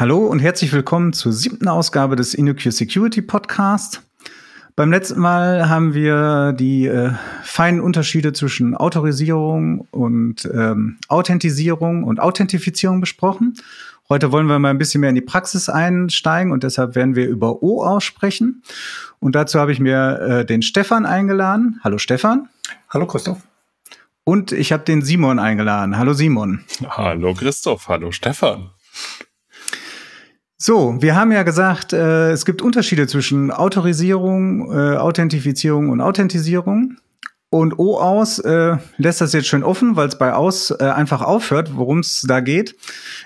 Hallo und herzlich willkommen zur siebten Ausgabe des InnoQ Security Podcast. Beim letzten Mal haben wir die äh, feinen Unterschiede zwischen Autorisierung und ähm, Authentisierung und Authentifizierung besprochen. Heute wollen wir mal ein bisschen mehr in die Praxis einsteigen und deshalb werden wir über O aussprechen. Und dazu habe ich mir äh, den Stefan eingeladen. Hallo Stefan. Hallo Christoph. Und ich habe den Simon eingeladen. Hallo Simon. Hallo Christoph. Hallo Stefan. So, wir haben ja gesagt, äh, es gibt Unterschiede zwischen Autorisierung, äh, Authentifizierung und Authentisierung. Und OAuth äh, lässt das jetzt schön offen, weil es bei aus äh, einfach aufhört, worum es da geht.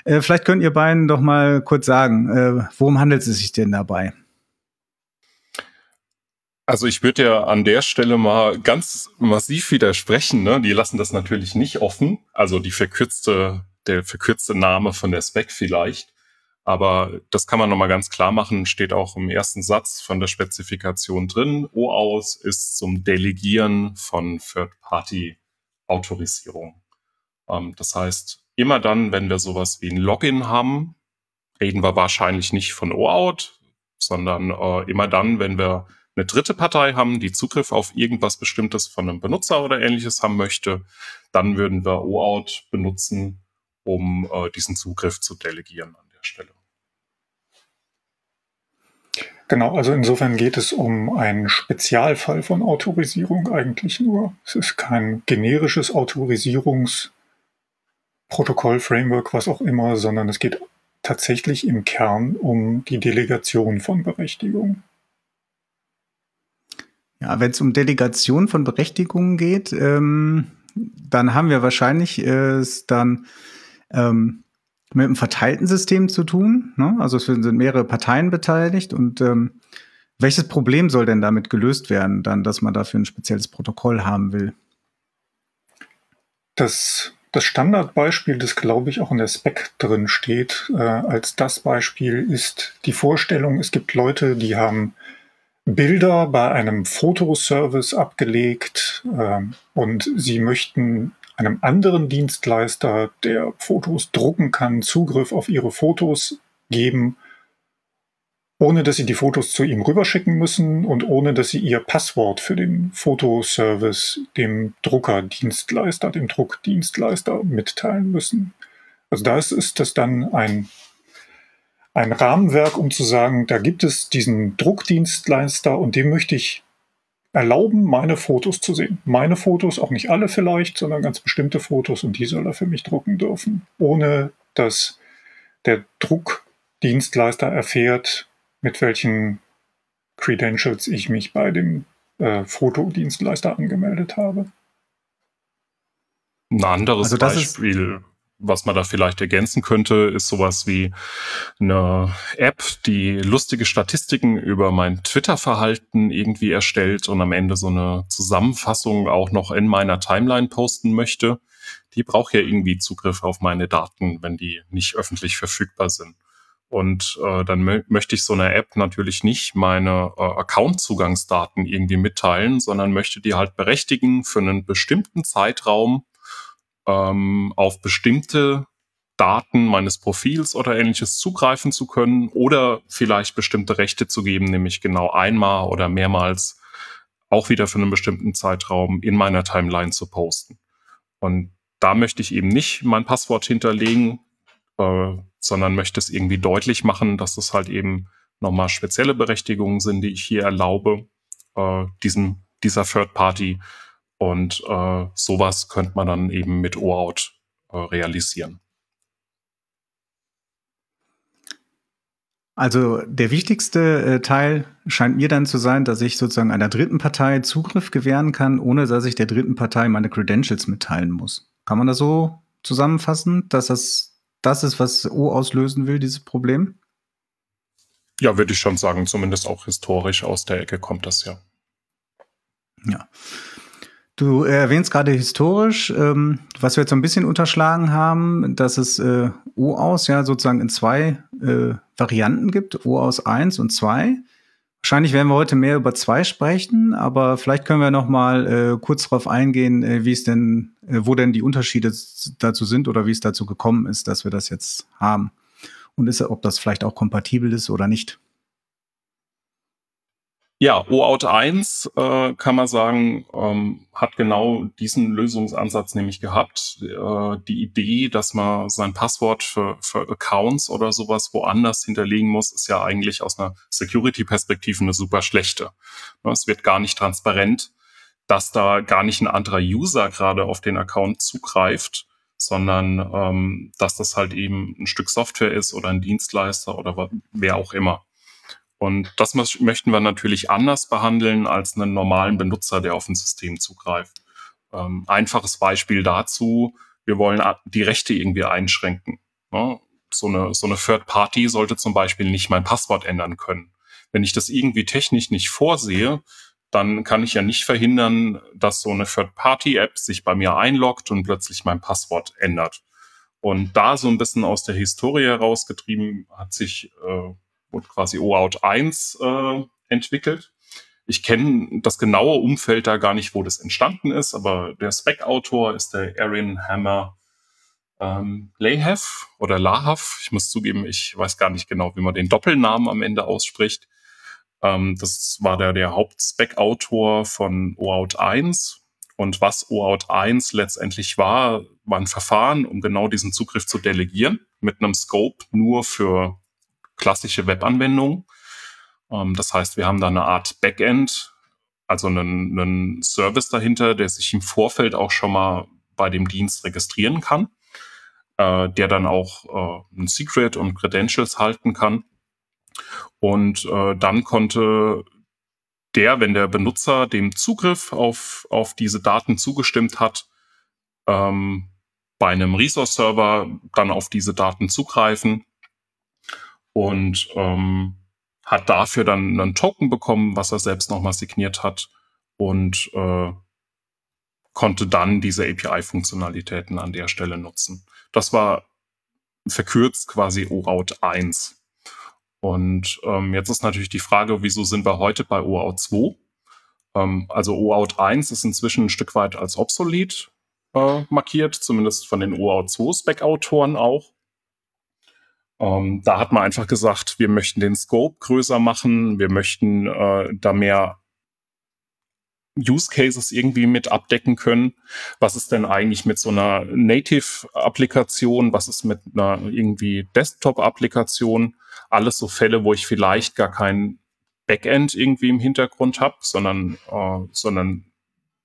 Äh, vielleicht könnt ihr beiden doch mal kurz sagen, äh, worum handelt es sich denn dabei? Also ich würde ja an der Stelle mal ganz massiv widersprechen. Ne? Die lassen das natürlich nicht offen. Also die verkürzte, der verkürzte Name von der Spec vielleicht. Aber das kann man nochmal ganz klar machen, steht auch im ersten Satz von der Spezifikation drin. OAuth ist zum Delegieren von Third-Party-Autorisierung. Ähm, das heißt, immer dann, wenn wir sowas wie ein Login haben, reden wir wahrscheinlich nicht von OAuth, sondern äh, immer dann, wenn wir eine dritte Partei haben, die Zugriff auf irgendwas Bestimmtes von einem Benutzer oder ähnliches haben möchte, dann würden wir OAuth benutzen, um äh, diesen Zugriff zu delegieren der Stelle. Genau, also insofern geht es um einen Spezialfall von Autorisierung eigentlich nur. Es ist kein generisches Autorisierungsprotokoll, Framework, was auch immer, sondern es geht tatsächlich im Kern um die Delegation von Berechtigungen. Ja, wenn es um Delegation von Berechtigungen geht, ähm, dann haben wir wahrscheinlich äh, dann ähm, mit einem verteilten System zu tun. Ne? Also es sind mehrere Parteien beteiligt und ähm, welches Problem soll denn damit gelöst werden, dann, dass man dafür ein spezielles Protokoll haben will? Das, das Standardbeispiel, das glaube ich auch in der Spec drin steht, äh, als das Beispiel ist die Vorstellung, es gibt Leute, die haben Bilder bei einem Fotoservice abgelegt äh, und sie möchten einem anderen Dienstleister, der Fotos drucken kann, Zugriff auf ihre Fotos geben, ohne dass sie die Fotos zu ihm rüberschicken müssen und ohne dass sie ihr Passwort für den Fotoservice dem Druckerdienstleister, dem Druckdienstleister mitteilen müssen. Also da ist das dann ein, ein Rahmenwerk, um zu sagen, da gibt es diesen Druckdienstleister und dem möchte ich erlauben, meine Fotos zu sehen. Meine Fotos, auch nicht alle vielleicht, sondern ganz bestimmte Fotos und die soll er für mich drucken dürfen, ohne dass der Druckdienstleister erfährt, mit welchen Credentials ich mich bei dem äh, Fotodienstleister angemeldet habe. Ein anderes also Beispiel was man da vielleicht ergänzen könnte, ist sowas wie eine App, die lustige Statistiken über mein Twitter-Verhalten irgendwie erstellt und am Ende so eine Zusammenfassung auch noch in meiner Timeline posten möchte. Die braucht ja irgendwie Zugriff auf meine Daten, wenn die nicht öffentlich verfügbar sind. Und äh, dann mö möchte ich so einer App natürlich nicht meine äh, Account-Zugangsdaten irgendwie mitteilen, sondern möchte die halt berechtigen, für einen bestimmten Zeitraum ähm, auf bestimmte Daten meines Profils oder ähnliches zugreifen zu können oder vielleicht bestimmte Rechte zu geben, nämlich genau einmal oder mehrmals auch wieder für einen bestimmten Zeitraum in meiner Timeline zu posten. Und da möchte ich eben nicht mein Passwort hinterlegen, äh, sondern möchte es irgendwie deutlich machen, dass es halt eben nochmal spezielle Berechtigungen sind, die ich hier erlaube, äh, diesem, dieser Third Party und äh, sowas könnte man dann eben mit OAuth äh, realisieren. Also der wichtigste äh, Teil scheint mir dann zu sein, dass ich sozusagen einer dritten Partei Zugriff gewähren kann, ohne dass ich der dritten Partei meine Credentials mitteilen muss. Kann man das so zusammenfassen, dass das das ist, was O auslösen will, dieses Problem? Ja, würde ich schon sagen. Zumindest auch historisch aus der Ecke kommt das ja. Ja. Du erwähnst gerade historisch, ähm, was wir jetzt so ein bisschen unterschlagen haben, dass es äh, O-Aus ja sozusagen in zwei äh, Varianten gibt, O-Aus 1 und 2. Wahrscheinlich werden wir heute mehr über zwei sprechen, aber vielleicht können wir noch mal äh, kurz darauf eingehen, äh, wie es denn, äh, wo denn die Unterschiede dazu sind oder wie es dazu gekommen ist, dass wir das jetzt haben. und ist, ob das vielleicht auch kompatibel ist oder nicht. Ja, OAuth 1 äh, kann man sagen, ähm, hat genau diesen Lösungsansatz nämlich gehabt. Äh, die Idee, dass man sein Passwort für, für Accounts oder sowas woanders hinterlegen muss, ist ja eigentlich aus einer Security-Perspektive eine super schlechte. Ne, es wird gar nicht transparent, dass da gar nicht ein anderer User gerade auf den Account zugreift, sondern ähm, dass das halt eben ein Stück Software ist oder ein Dienstleister oder wer auch immer. Und das möchten wir natürlich anders behandeln als einen normalen Benutzer, der auf ein System zugreift. Ähm, einfaches Beispiel dazu, wir wollen die Rechte irgendwie einschränken. Ne? So eine, so eine Third Party sollte zum Beispiel nicht mein Passwort ändern können. Wenn ich das irgendwie technisch nicht vorsehe, dann kann ich ja nicht verhindern, dass so eine Third-Party-App sich bei mir einloggt und plötzlich mein Passwort ändert. Und da so ein bisschen aus der Historie herausgetrieben hat sich äh, wurde quasi OAuth 1 äh, entwickelt. Ich kenne das genaue Umfeld da gar nicht, wo das entstanden ist, aber der Spec-Autor ist der Aaron Hammer ähm, Lahav oder Lahav. Ich muss zugeben, ich weiß gar nicht genau, wie man den Doppelnamen am Ende ausspricht. Ähm, das war der, der Haupt-Spec-Autor von OAuth 1. Und was OAuth 1 letztendlich war, war ein Verfahren, um genau diesen Zugriff zu delegieren, mit einem Scope nur für klassische Webanwendung. Ähm, das heißt, wir haben da eine Art Backend, also einen, einen Service dahinter, der sich im Vorfeld auch schon mal bei dem Dienst registrieren kann, äh, der dann auch äh, ein Secret und Credentials halten kann. Und äh, dann konnte der, wenn der Benutzer dem Zugriff auf, auf diese Daten zugestimmt hat, ähm, bei einem Resource-Server dann auf diese Daten zugreifen und ähm, hat dafür dann einen Token bekommen, was er selbst nochmal signiert hat und äh, konnte dann diese API-Funktionalitäten an der Stelle nutzen. Das war verkürzt quasi OAuth 1. Und ähm, jetzt ist natürlich die Frage, wieso sind wir heute bei OAuth 2? Ähm, also OAuth 1 ist inzwischen ein Stück weit als obsolet äh, markiert, zumindest von den OAuth 2 Spec-Autoren auch. Ähm, da hat man einfach gesagt, wir möchten den Scope größer machen, wir möchten äh, da mehr Use Cases irgendwie mit abdecken können. Was ist denn eigentlich mit so einer Native-Applikation? Was ist mit einer irgendwie Desktop-Applikation? Alles so Fälle, wo ich vielleicht gar kein Backend irgendwie im Hintergrund habe, sondern, äh, sondern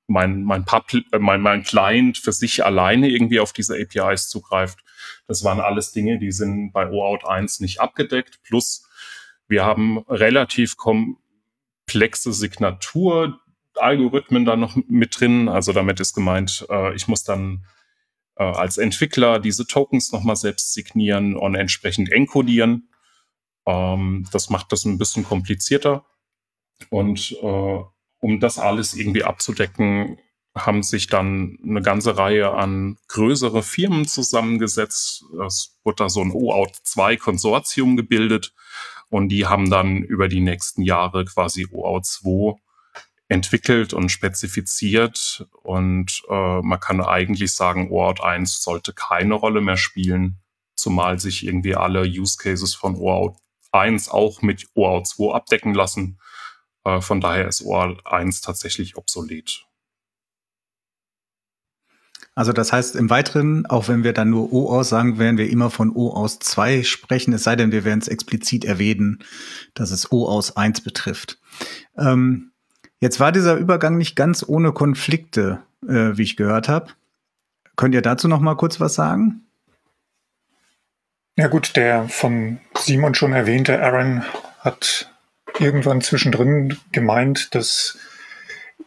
mein, mein, Pub, äh, mein, mein Client für sich alleine irgendwie auf diese APIs zugreift. Das waren alles Dinge, die sind bei OAuth 1 nicht abgedeckt. Plus wir haben relativ komplexe Signaturalgorithmen da noch mit drin. Also damit ist gemeint, äh, ich muss dann äh, als Entwickler diese Tokens nochmal selbst signieren und entsprechend encodieren. Ähm, das macht das ein bisschen komplizierter. Und äh, um das alles irgendwie abzudecken, haben sich dann eine ganze Reihe an größere Firmen zusammengesetzt. Es wurde da so ein OAuth 2 Konsortium gebildet und die haben dann über die nächsten Jahre quasi OAuth 2 entwickelt und spezifiziert und äh, man kann eigentlich sagen, OAuth 1 sollte keine Rolle mehr spielen, zumal sich irgendwie alle Use Cases von OAuth 1 auch mit OAuth 2 abdecken lassen. Äh, von daher ist OAuth 1 tatsächlich obsolet. Also das heißt im Weiteren, auch wenn wir dann nur O aus sagen, werden wir immer von O aus 2 sprechen, es sei denn, wir werden es explizit erwähnen, dass es O aus 1 betrifft. Ähm, jetzt war dieser Übergang nicht ganz ohne Konflikte, äh, wie ich gehört habe. Könnt ihr dazu noch mal kurz was sagen? Ja gut, der von Simon schon erwähnte Aaron hat irgendwann zwischendrin gemeint, dass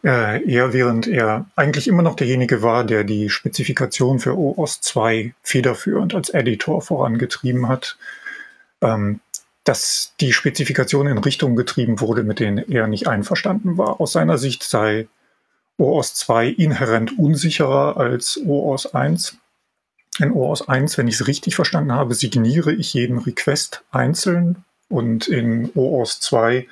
äh, er, während er eigentlich immer noch derjenige war, der die Spezifikation für OOS 2 federführend als Editor vorangetrieben hat, ähm, dass die Spezifikation in Richtungen getrieben wurde, mit denen er nicht einverstanden war. Aus seiner Sicht sei OOS 2 inhärent unsicherer als OOS 1. In OOS 1, wenn ich es richtig verstanden habe, signiere ich jeden Request einzeln und in OOS 2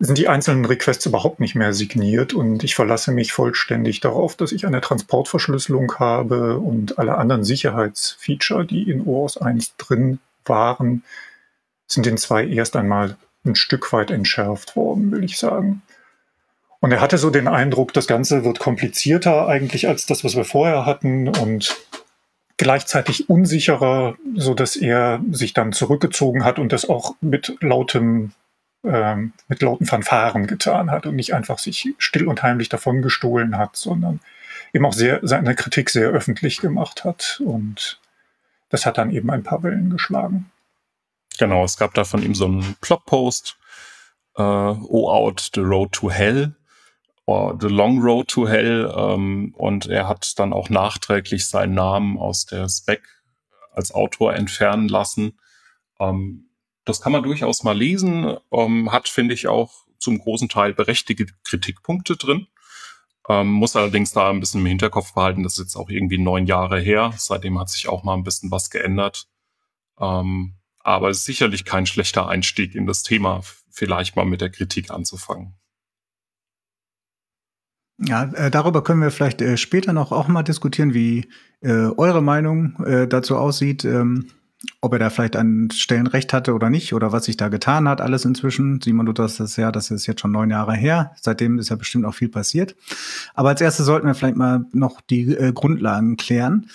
sind die einzelnen Requests überhaupt nicht mehr signiert und ich verlasse mich vollständig darauf, dass ich eine Transportverschlüsselung habe und alle anderen Sicherheitsfeature, die in OAuth 1 drin waren, sind den zwei erst einmal ein Stück weit entschärft worden, will ich sagen. Und er hatte so den Eindruck, das Ganze wird komplizierter eigentlich als das, was wir vorher hatten und gleichzeitig unsicherer, so dass er sich dann zurückgezogen hat und das auch mit lautem ähm, mit lauten Fanfaren getan hat und nicht einfach sich still und heimlich davon gestohlen hat, sondern eben auch sehr, seine Kritik sehr öffentlich gemacht hat. Und das hat dann eben ein paar Wellen geschlagen. Genau, es gab da von ihm so einen Blogpost, äh, Oh Out, The Road to Hell, or The Long Road to Hell. Ähm, und er hat dann auch nachträglich seinen Namen aus der Spec als Autor entfernen lassen. Ähm, das kann man durchaus mal lesen, ähm, hat, finde ich, auch zum großen Teil berechtigte Kritikpunkte drin. Ähm, muss allerdings da ein bisschen im Hinterkopf behalten, das ist jetzt auch irgendwie neun Jahre her. Seitdem hat sich auch mal ein bisschen was geändert. Ähm, aber es ist sicherlich kein schlechter Einstieg in das Thema, vielleicht mal mit der Kritik anzufangen. Ja, äh, darüber können wir vielleicht äh, später noch auch mal diskutieren, wie äh, eure Meinung äh, dazu aussieht. Ähm, ob er da vielleicht an Stellen recht hatte oder nicht oder was sich da getan hat, alles inzwischen. Simon, du das ja, das ist jetzt schon neun Jahre her. Seitdem ist ja bestimmt auch viel passiert. Aber als erstes sollten wir vielleicht mal noch die äh, Grundlagen klären.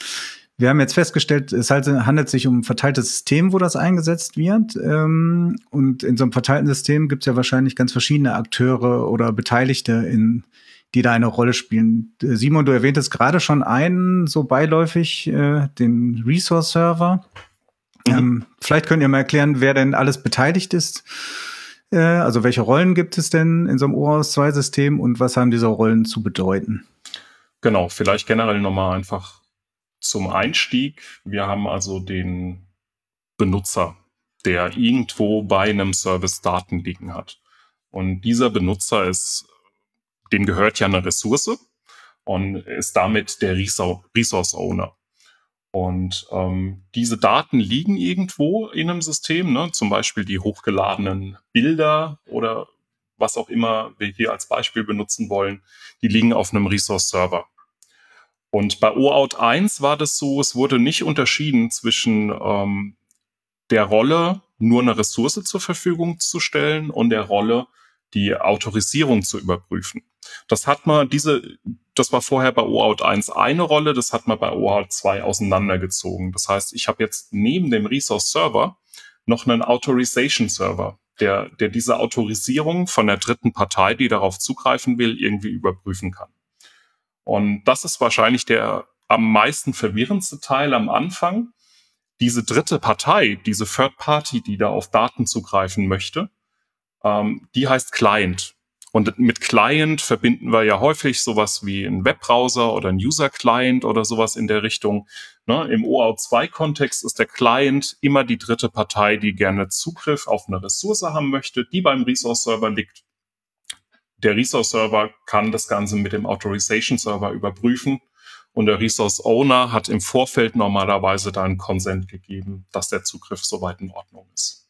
Wir haben jetzt festgestellt, es halt, handelt sich um ein verteiltes System, wo das eingesetzt wird. Ähm, und in so einem verteilten System gibt es ja wahrscheinlich ganz verschiedene Akteure oder Beteiligte, in, die da eine Rolle spielen. Äh, Simon, du erwähntest gerade schon einen, so beiläufig, äh, den Resource-Server. Mhm. Ähm, vielleicht könnt ihr mal erklären, wer denn alles beteiligt ist. Äh, also welche Rollen gibt es denn in so einem OAuth2-System und was haben diese Rollen zu bedeuten? Genau, vielleicht generell nochmal einfach zum Einstieg. Wir haben also den Benutzer, der irgendwo bei einem Service Daten liegen hat. Und dieser Benutzer ist, dem gehört ja eine Ressource und ist damit der Resource Owner. Und ähm, diese Daten liegen irgendwo in einem System, ne? zum Beispiel die hochgeladenen Bilder oder was auch immer wir hier als Beispiel benutzen wollen, die liegen auf einem Resource-Server. Und bei OAuth 1 war das so, es wurde nicht unterschieden zwischen ähm, der Rolle, nur eine Ressource zur Verfügung zu stellen und der Rolle, die Autorisierung zu überprüfen. Das hat man, diese, das war vorher bei OAuth 1 eine Rolle, das hat man bei OAuth 2 auseinandergezogen. Das heißt, ich habe jetzt neben dem Resource Server noch einen Authorization Server, der, der diese Autorisierung von der dritten Partei, die darauf zugreifen will, irgendwie überprüfen kann. Und das ist wahrscheinlich der am meisten verwirrendste Teil am Anfang. Diese dritte Partei, diese Third Party, die da auf Daten zugreifen möchte, ähm, die heißt Client. Und mit Client verbinden wir ja häufig sowas wie ein Webbrowser oder ein User-Client oder sowas in der Richtung. Ne? Im OAuth2-Kontext ist der Client immer die dritte Partei, die gerne Zugriff auf eine Ressource haben möchte, die beim Resource-Server liegt. Der Resource-Server kann das Ganze mit dem Authorization-Server überprüfen und der Resource-Owner hat im Vorfeld normalerweise dann Consent gegeben, dass der Zugriff soweit in Ordnung ist.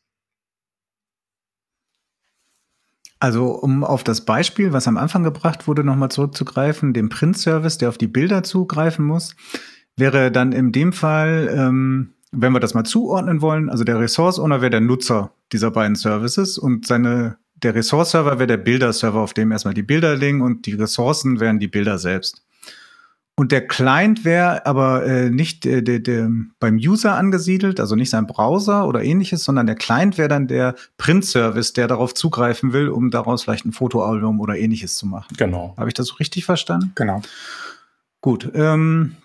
Also um auf das Beispiel, was am Anfang gebracht wurde, nochmal zurückzugreifen, dem Print-Service, der auf die Bilder zugreifen muss, wäre dann in dem Fall, ähm, wenn wir das mal zuordnen wollen, also der Resource-Owner wäre der Nutzer dieser beiden Services und seine, der Resource-Server wäre der Bilder-Server, auf dem erstmal die Bilder liegen und die Ressourcen wären die Bilder selbst. Und der Client wäre aber äh, nicht äh, der, der, beim User angesiedelt, also nicht sein Browser oder ähnliches, sondern der Client wäre dann der Print-Service, der darauf zugreifen will, um daraus vielleicht ein Fotoalbum oder ähnliches zu machen. Genau. Habe ich das so richtig verstanden? Genau. Gut. Ähm,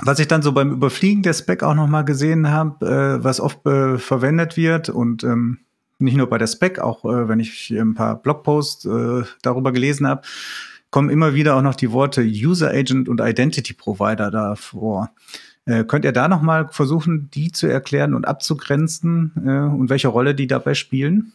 was ich dann so beim Überfliegen der Spec auch noch mal gesehen habe, äh, was oft äh, verwendet wird und ähm, nicht nur bei der Spec, auch äh, wenn ich ein paar Blogposts äh, darüber gelesen habe, kommen immer wieder auch noch die Worte User Agent und Identity Provider davor. Äh, könnt ihr da noch mal versuchen, die zu erklären und abzugrenzen äh, und welche Rolle die dabei spielen?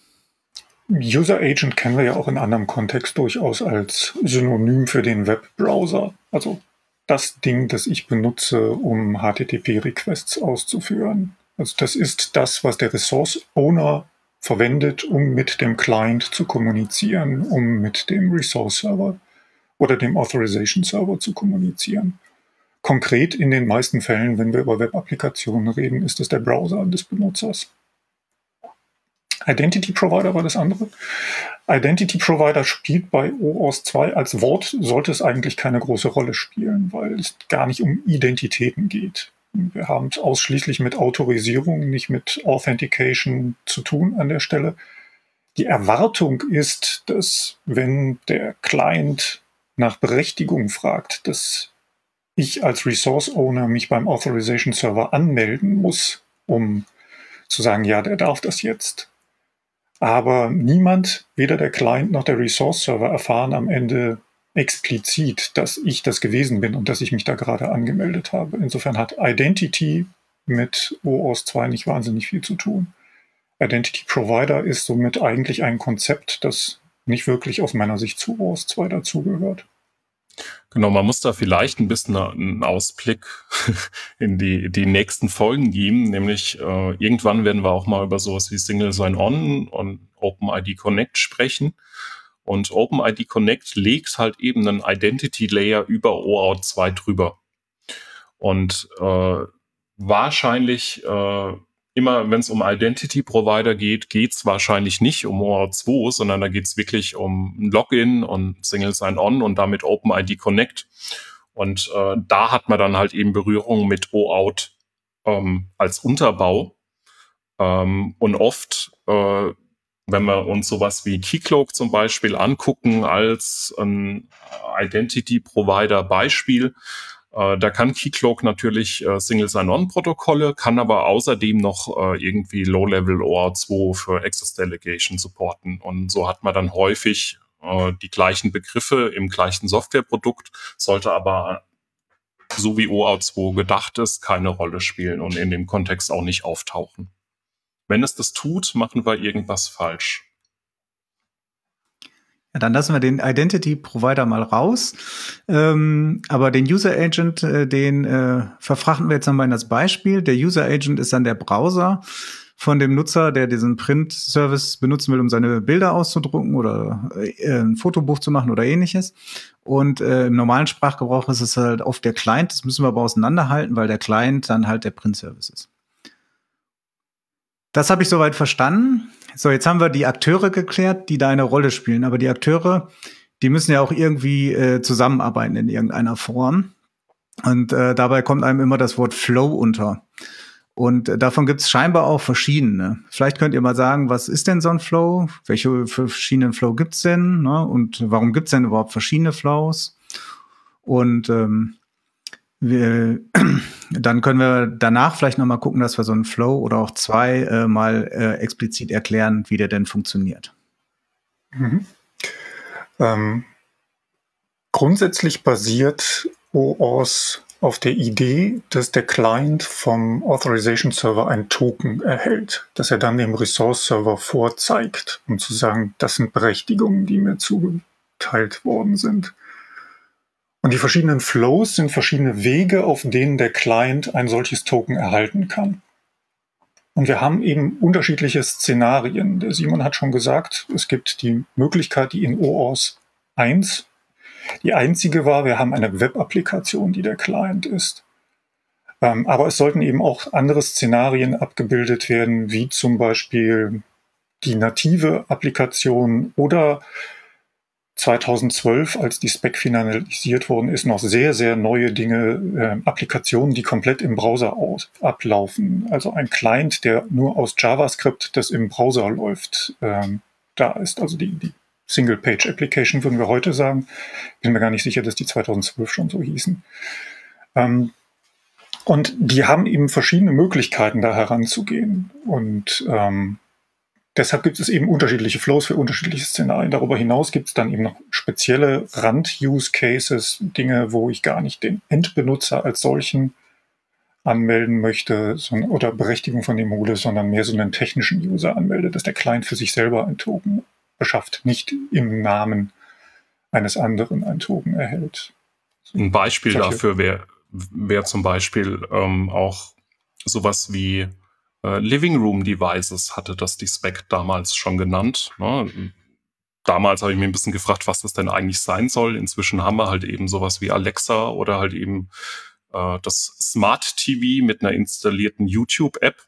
User Agent kennen wir ja auch in anderem Kontext durchaus als Synonym für den Webbrowser. Also das Ding, das ich benutze, um HTTP-Requests auszuführen. Also das ist das, was der Resource Owner verwendet, um mit dem Client zu kommunizieren, um mit dem Resource Server oder dem Authorization Server zu kommunizieren. Konkret in den meisten Fällen, wenn wir über Web-Applikationen reden, ist es der Browser des Benutzers. Identity Provider war das andere. Identity Provider spielt bei OAuth 2 als Wort, sollte es eigentlich keine große Rolle spielen, weil es gar nicht um Identitäten geht. Wir haben es ausschließlich mit Autorisierung, nicht mit Authentication zu tun an der Stelle. Die Erwartung ist, dass wenn der Client nach Berechtigung fragt, dass ich als Resource Owner mich beim Authorization Server anmelden muss, um zu sagen, ja, der darf das jetzt. Aber niemand, weder der Client noch der Resource Server, erfahren am Ende explizit, dass ich das gewesen bin und dass ich mich da gerade angemeldet habe. Insofern hat Identity mit OAuth 2 nicht wahnsinnig viel zu tun. Identity Provider ist somit eigentlich ein Konzept, das nicht wirklich aus meiner Sicht zu OAuth 2 dazugehört. Genau, man muss da vielleicht ein bisschen einen Ausblick in die, die nächsten Folgen geben, nämlich äh, irgendwann werden wir auch mal über sowas wie Single Sign-On und OpenID Connect sprechen. Und OpenID Connect legt halt eben einen Identity Layer über OAuth 2 drüber. Und äh, wahrscheinlich äh, immer, wenn es um Identity Provider geht, geht es wahrscheinlich nicht um OAuth 2, sondern da geht es wirklich um Login und Single Sign-On und damit OpenID Connect. Und äh, da hat man dann halt eben Berührung mit OAuth ähm, als Unterbau. Ähm, und oft, äh, wenn wir uns sowas wie Keycloak zum Beispiel angucken als ein Identity Provider Beispiel, äh, da kann Keycloak natürlich äh, Single Sign-On-Protokolle, kann aber außerdem noch äh, irgendwie Low-Level OR2 für Access Delegation supporten. Und so hat man dann häufig äh, die gleichen Begriffe im gleichen Softwareprodukt, sollte aber so wie OAuth2 gedacht ist, keine Rolle spielen und in dem Kontext auch nicht auftauchen. Wenn es das tut, machen wir irgendwas falsch. Ja, dann lassen wir den Identity Provider mal raus. Ähm, aber den User Agent, äh, den äh, verfrachten wir jetzt nochmal in das Beispiel. Der User Agent ist dann der Browser von dem Nutzer, der diesen Print-Service benutzen will, um seine Bilder auszudrucken oder äh, ein Fotobuch zu machen oder ähnliches. Und äh, im normalen Sprachgebrauch ist es halt oft der Client. Das müssen wir aber auseinanderhalten, weil der Client dann halt der Print-Service ist. Das habe ich soweit verstanden. So, jetzt haben wir die Akteure geklärt, die da eine Rolle spielen. Aber die Akteure, die müssen ja auch irgendwie äh, zusammenarbeiten in irgendeiner Form. Und äh, dabei kommt einem immer das Wort Flow unter. Und äh, davon gibt es scheinbar auch verschiedene. Vielleicht könnt ihr mal sagen, was ist denn so ein Flow? Welche verschiedenen Flow gibt's denn? Ne? Und warum gibt's denn überhaupt verschiedene Flows? Und ähm, wir, dann können wir danach vielleicht noch mal gucken, dass wir so einen Flow oder auch zwei äh, mal äh, explizit erklären, wie der denn funktioniert. Mhm. Ähm, grundsätzlich basiert OAuth auf der Idee, dass der Client vom Authorization Server ein Token erhält, das er dann dem Resource Server vorzeigt, um zu sagen, das sind Berechtigungen, die mir zugeteilt worden sind. Und die verschiedenen Flows sind verschiedene Wege, auf denen der Client ein solches Token erhalten kann. Und wir haben eben unterschiedliche Szenarien. Der Simon hat schon gesagt, es gibt die Möglichkeit, die in OAuth 1 die einzige war, wir haben eine Web-Applikation, die der Client ist. Ähm, aber es sollten eben auch andere Szenarien abgebildet werden, wie zum Beispiel die native Applikation oder 2012, als die Spec finalisiert worden ist, noch sehr, sehr neue Dinge, äh, Applikationen, die komplett im Browser aus, ablaufen. Also ein Client, der nur aus JavaScript, das im Browser läuft, ähm, da ist. Also die, die Single-Page-Application würden wir heute sagen. Bin mir gar nicht sicher, dass die 2012 schon so hießen. Ähm, und die haben eben verschiedene Möglichkeiten, da heranzugehen. Und ähm, deshalb gibt es eben unterschiedliche Flows für unterschiedliche Szenarien. Darüber hinaus gibt es dann eben noch spezielle Rand-Use-Cases, Dinge, wo ich gar nicht den Endbenutzer als solchen anmelden möchte oder Berechtigung von dem hole, sondern mehr so einen technischen User anmelde, dass der Client für sich selber ein Token beschafft, nicht im Namen eines anderen ein Token erhält. Ein Beispiel dafür wäre wär zum Beispiel ähm, auch sowas wie äh, Living Room Devices hatte das die Spec damals schon genannt. Ne? Damals habe ich mir ein bisschen gefragt, was das denn eigentlich sein soll. Inzwischen haben wir halt eben sowas wie Alexa oder halt eben äh, das Smart TV mit einer installierten YouTube-App.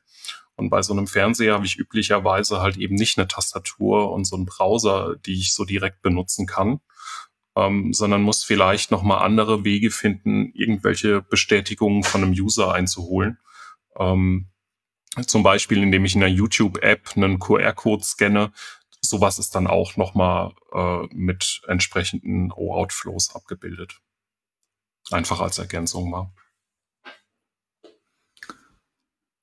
Und bei so einem Fernseher habe ich üblicherweise halt eben nicht eine Tastatur und so einen Browser, die ich so direkt benutzen kann, ähm, sondern muss vielleicht nochmal andere Wege finden, irgendwelche Bestätigungen von einem User einzuholen. Ähm, zum Beispiel, indem ich in einer YouTube-App einen QR-Code scanne. Sowas ist dann auch nochmal äh, mit entsprechenden OAuth-Flows abgebildet. Einfach als Ergänzung mal.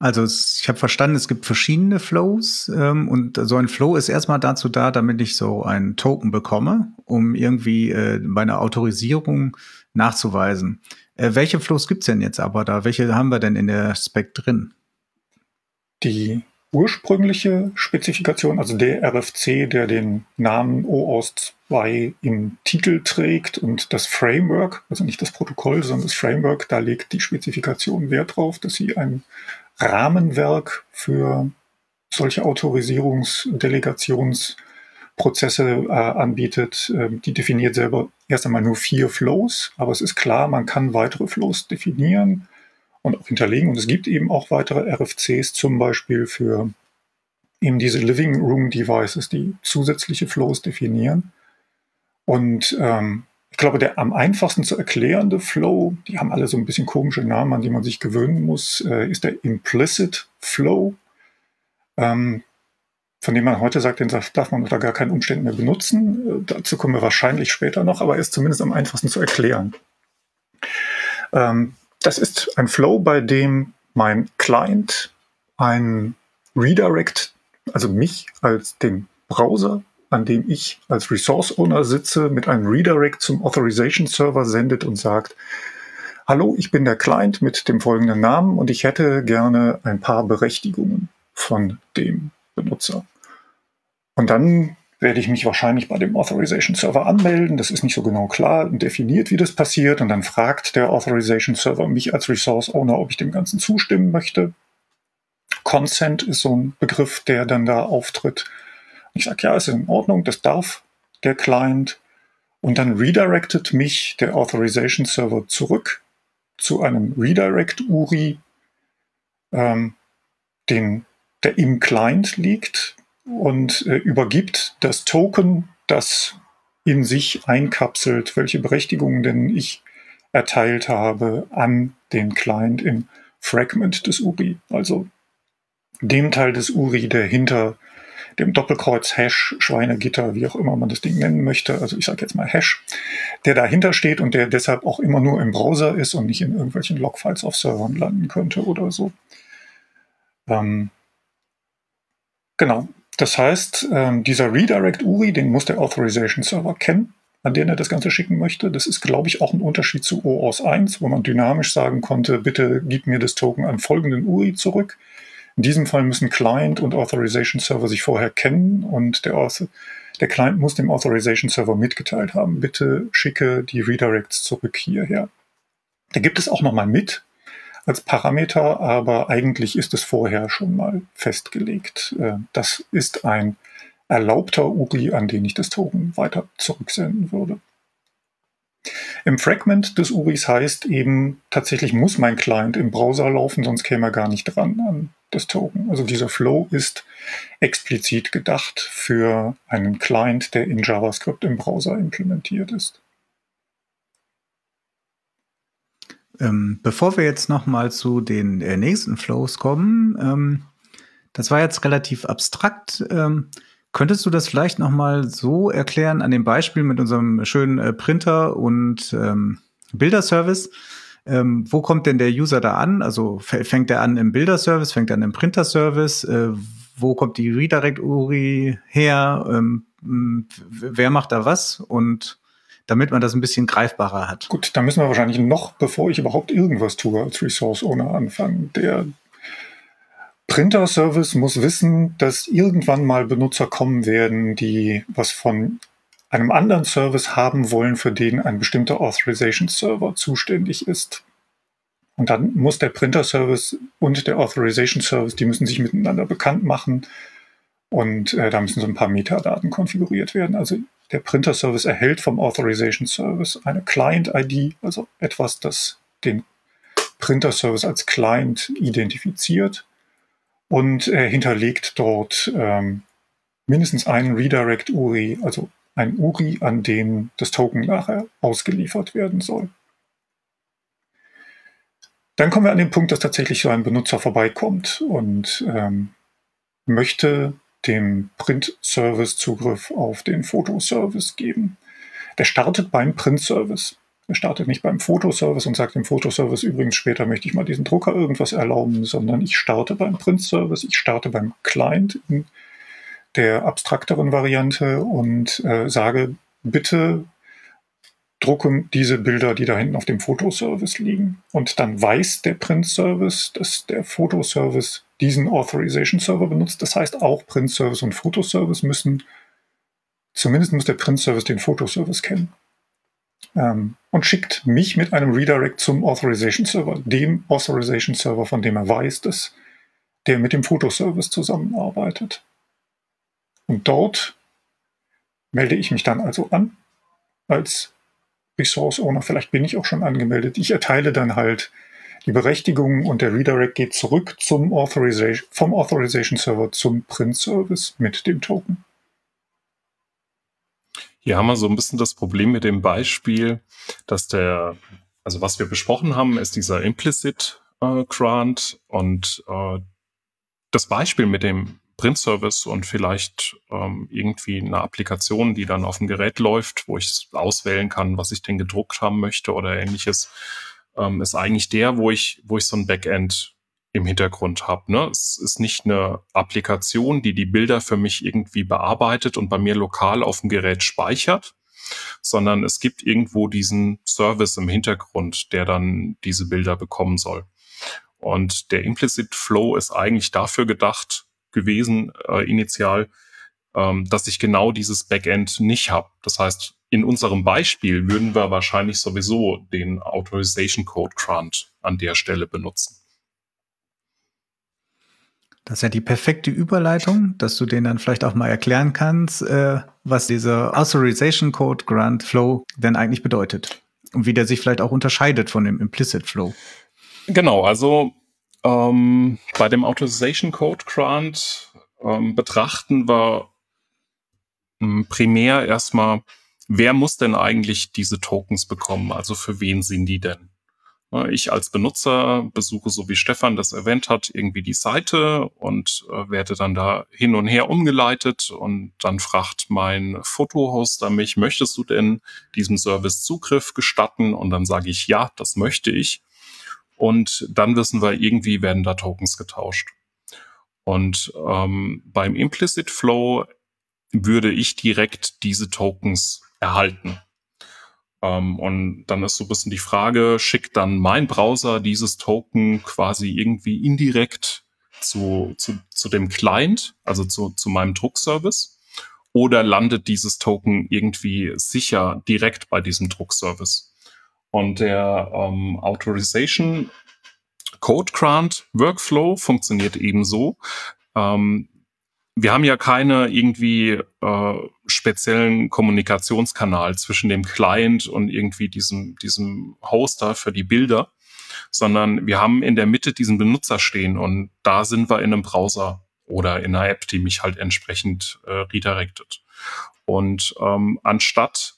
Also ich habe verstanden, es gibt verschiedene Flows ähm, und so ein Flow ist erstmal dazu da, damit ich so einen Token bekomme, um irgendwie äh, meine Autorisierung nachzuweisen. Äh, welche Flows gibt's denn jetzt aber da? Welche haben wir denn in der Spec drin? Die ursprüngliche Spezifikation, also der RFC, der den Namen OAuth 2 im Titel trägt und das Framework, also nicht das Protokoll, sondern das Framework, da legt die Spezifikation Wert drauf, dass sie ein Rahmenwerk für solche Autorisierungsdelegationsprozesse äh, anbietet. Ähm, die definiert selber erst einmal nur vier Flows, aber es ist klar, man kann weitere Flows definieren und auch hinterlegen. Und es gibt eben auch weitere RFCs, zum Beispiel für eben diese Living Room Devices, die zusätzliche Flows definieren. Und ähm, ich glaube, der am einfachsten zu erklärende Flow, die haben alle so ein bisschen komische Namen, an die man sich gewöhnen muss, äh, ist der Implicit Flow, ähm, von dem man heute sagt, den darf man unter gar keinen Umständen mehr benutzen. Äh, dazu kommen wir wahrscheinlich später noch, aber er ist zumindest am einfachsten zu erklären. Ähm, das ist ein Flow, bei dem mein Client ein Redirect, also mich als den Browser, an dem ich als Resource Owner sitze, mit einem Redirect zum Authorization Server sendet und sagt, Hallo, ich bin der Client mit dem folgenden Namen und ich hätte gerne ein paar Berechtigungen von dem Benutzer. Und dann werde ich mich wahrscheinlich bei dem Authorization Server anmelden. Das ist nicht so genau klar und definiert, wie das passiert. Und dann fragt der Authorization Server mich als Resource Owner, ob ich dem Ganzen zustimmen möchte. Consent ist so ein Begriff, der dann da auftritt. Ich sage, ja, ist in Ordnung, das darf der Client. Und dann redirected mich der Authorization Server zurück zu einem Redirect-URI, ähm, den, der im Client liegt und äh, übergibt das Token, das in sich einkapselt, welche Berechtigungen denn ich erteilt habe, an den Client im Fragment des URI, also dem Teil des URI, der hinter dem Doppelkreuz Hash, Schweinegitter, wie auch immer man das Ding nennen möchte, also ich sage jetzt mal Hash, der dahinter steht und der deshalb auch immer nur im Browser ist und nicht in irgendwelchen Logfiles auf Servern landen könnte oder so. Ähm, genau, das heißt, ähm, dieser Redirect URI, den muss der Authorization Server kennen, an den er das Ganze schicken möchte. Das ist, glaube ich, auch ein Unterschied zu OAuth 1, wo man dynamisch sagen konnte, bitte gib mir das Token an folgenden URI zurück. In diesem Fall müssen Client und Authorization Server sich vorher kennen und der, Author der Client muss dem Authorization Server mitgeteilt haben, bitte schicke die Redirects zurück hierher. Da gibt es auch nochmal mit, als Parameter, aber eigentlich ist es vorher schon mal festgelegt. Äh, das ist ein erlaubter URI, an den ich das Token weiter zurücksenden würde. Im Fragment des URIs heißt eben, tatsächlich muss mein Client im Browser laufen, sonst käme er gar nicht dran an das Token. Also dieser Flow ist explizit gedacht für einen Client, der in JavaScript im Browser implementiert ist. Ähm, bevor wir jetzt noch mal zu den äh, nächsten Flows kommen, ähm, das war jetzt relativ abstrakt. Ähm, könntest du das vielleicht noch mal so erklären an dem Beispiel mit unserem schönen äh, Printer und ähm, Bilderservice? Ähm, wo kommt denn der User da an? Also fängt er an im Bilderservice, fängt er an im Printerservice? Äh, wo kommt die Redirect-URI her? Ähm, wer macht da was? Und damit man das ein bisschen greifbarer hat. Gut, da müssen wir wahrscheinlich noch, bevor ich überhaupt irgendwas tue, als Resource Owner anfangen. Der Printer-Service muss wissen, dass irgendwann mal Benutzer kommen werden, die was von einem anderen Service haben wollen, für den ein bestimmter Authorization-Server zuständig ist. Und dann muss der Printer-Service und der Authorization-Service, die müssen sich miteinander bekannt machen. Und äh, da müssen so ein paar Metadaten konfiguriert werden. Also der Printer-Service erhält vom Authorization-Service eine Client-ID, also etwas, das den Printer-Service als Client identifiziert. und er hinterlegt dort ähm, mindestens einen Redirect URI, also ein URI, an dem das Token nachher ausgeliefert werden soll. Dann kommen wir an den Punkt, dass tatsächlich so ein Benutzer vorbeikommt und ähm, möchte dem Print-Service Zugriff auf den Fotoservice geben. Der startet beim Print-Service. Er startet nicht beim Fotoservice und sagt dem Fotoservice übrigens später möchte ich mal diesen Drucker irgendwas erlauben, sondern ich starte beim Print-Service, ich starte beim Client in der abstrakteren Variante und äh, sage bitte drucke diese Bilder, die da hinten auf dem Fotoservice liegen. Und dann weiß der Print-Service, dass der Fotoservice diesen Authorization-Server benutzt. Das heißt, auch Print-Service und Fotoservice müssen, zumindest muss der Print-Service den Fotoservice kennen. Ähm, und schickt mich mit einem Redirect zum Authorization-Server, dem Authorization-Server, von dem er weiß, dass der mit dem Fotoservice zusammenarbeitet. Und dort melde ich mich dann also an als Resource Owner. Vielleicht bin ich auch schon angemeldet. Ich erteile dann halt die Berechtigung und der Redirect geht zurück zum Authorization, vom Authorization Server zum Print Service mit dem Token. Hier haben wir so ein bisschen das Problem mit dem Beispiel, dass der, also was wir besprochen haben, ist dieser Implicit äh, Grant und äh, das Beispiel mit dem Print-Service und vielleicht ähm, irgendwie eine Applikation, die dann auf dem Gerät läuft, wo ich auswählen kann, was ich denn gedruckt haben möchte oder ähnliches, ähm, ist eigentlich der, wo ich, wo ich so ein Backend im Hintergrund habe. Ne? Es ist nicht eine Applikation, die die Bilder für mich irgendwie bearbeitet und bei mir lokal auf dem Gerät speichert, sondern es gibt irgendwo diesen Service im Hintergrund, der dann diese Bilder bekommen soll. Und der Implicit Flow ist eigentlich dafür gedacht, gewesen äh, initial, ähm, dass ich genau dieses Backend nicht habe. Das heißt, in unserem Beispiel würden wir wahrscheinlich sowieso den Authorization Code Grant an der Stelle benutzen. Das ist ja die perfekte Überleitung, dass du den dann vielleicht auch mal erklären kannst, äh, was dieser Authorization Code Grant Flow denn eigentlich bedeutet und wie der sich vielleicht auch unterscheidet von dem Implicit Flow. Genau, also ähm, bei dem Authorization Code Grant ähm, betrachten wir ähm, primär erstmal, wer muss denn eigentlich diese Tokens bekommen? Also für wen sind die denn? Ich als Benutzer besuche, so wie Stefan das erwähnt hat, irgendwie die Seite und äh, werde dann da hin und her umgeleitet und dann fragt mein Fotohoster mich, möchtest du denn diesem Service Zugriff gestatten? Und dann sage ich, ja, das möchte ich. Und dann wissen wir, irgendwie werden da Tokens getauscht. Und ähm, beim Implicit Flow würde ich direkt diese Tokens erhalten. Ähm, und dann ist so ein bisschen die Frage, schickt dann mein Browser dieses Token quasi irgendwie indirekt zu, zu, zu dem Client, also zu, zu meinem Druckservice? Oder landet dieses Token irgendwie sicher direkt bei diesem Druckservice? Und der ähm, Authorization Code Grant Workflow funktioniert ebenso. Ähm, wir haben ja keine irgendwie äh, speziellen Kommunikationskanal zwischen dem Client und irgendwie diesem, diesem Hoster für die Bilder, sondern wir haben in der Mitte diesen Benutzer stehen und da sind wir in einem Browser oder in einer App, die mich halt entsprechend äh, redirectet. Und ähm, anstatt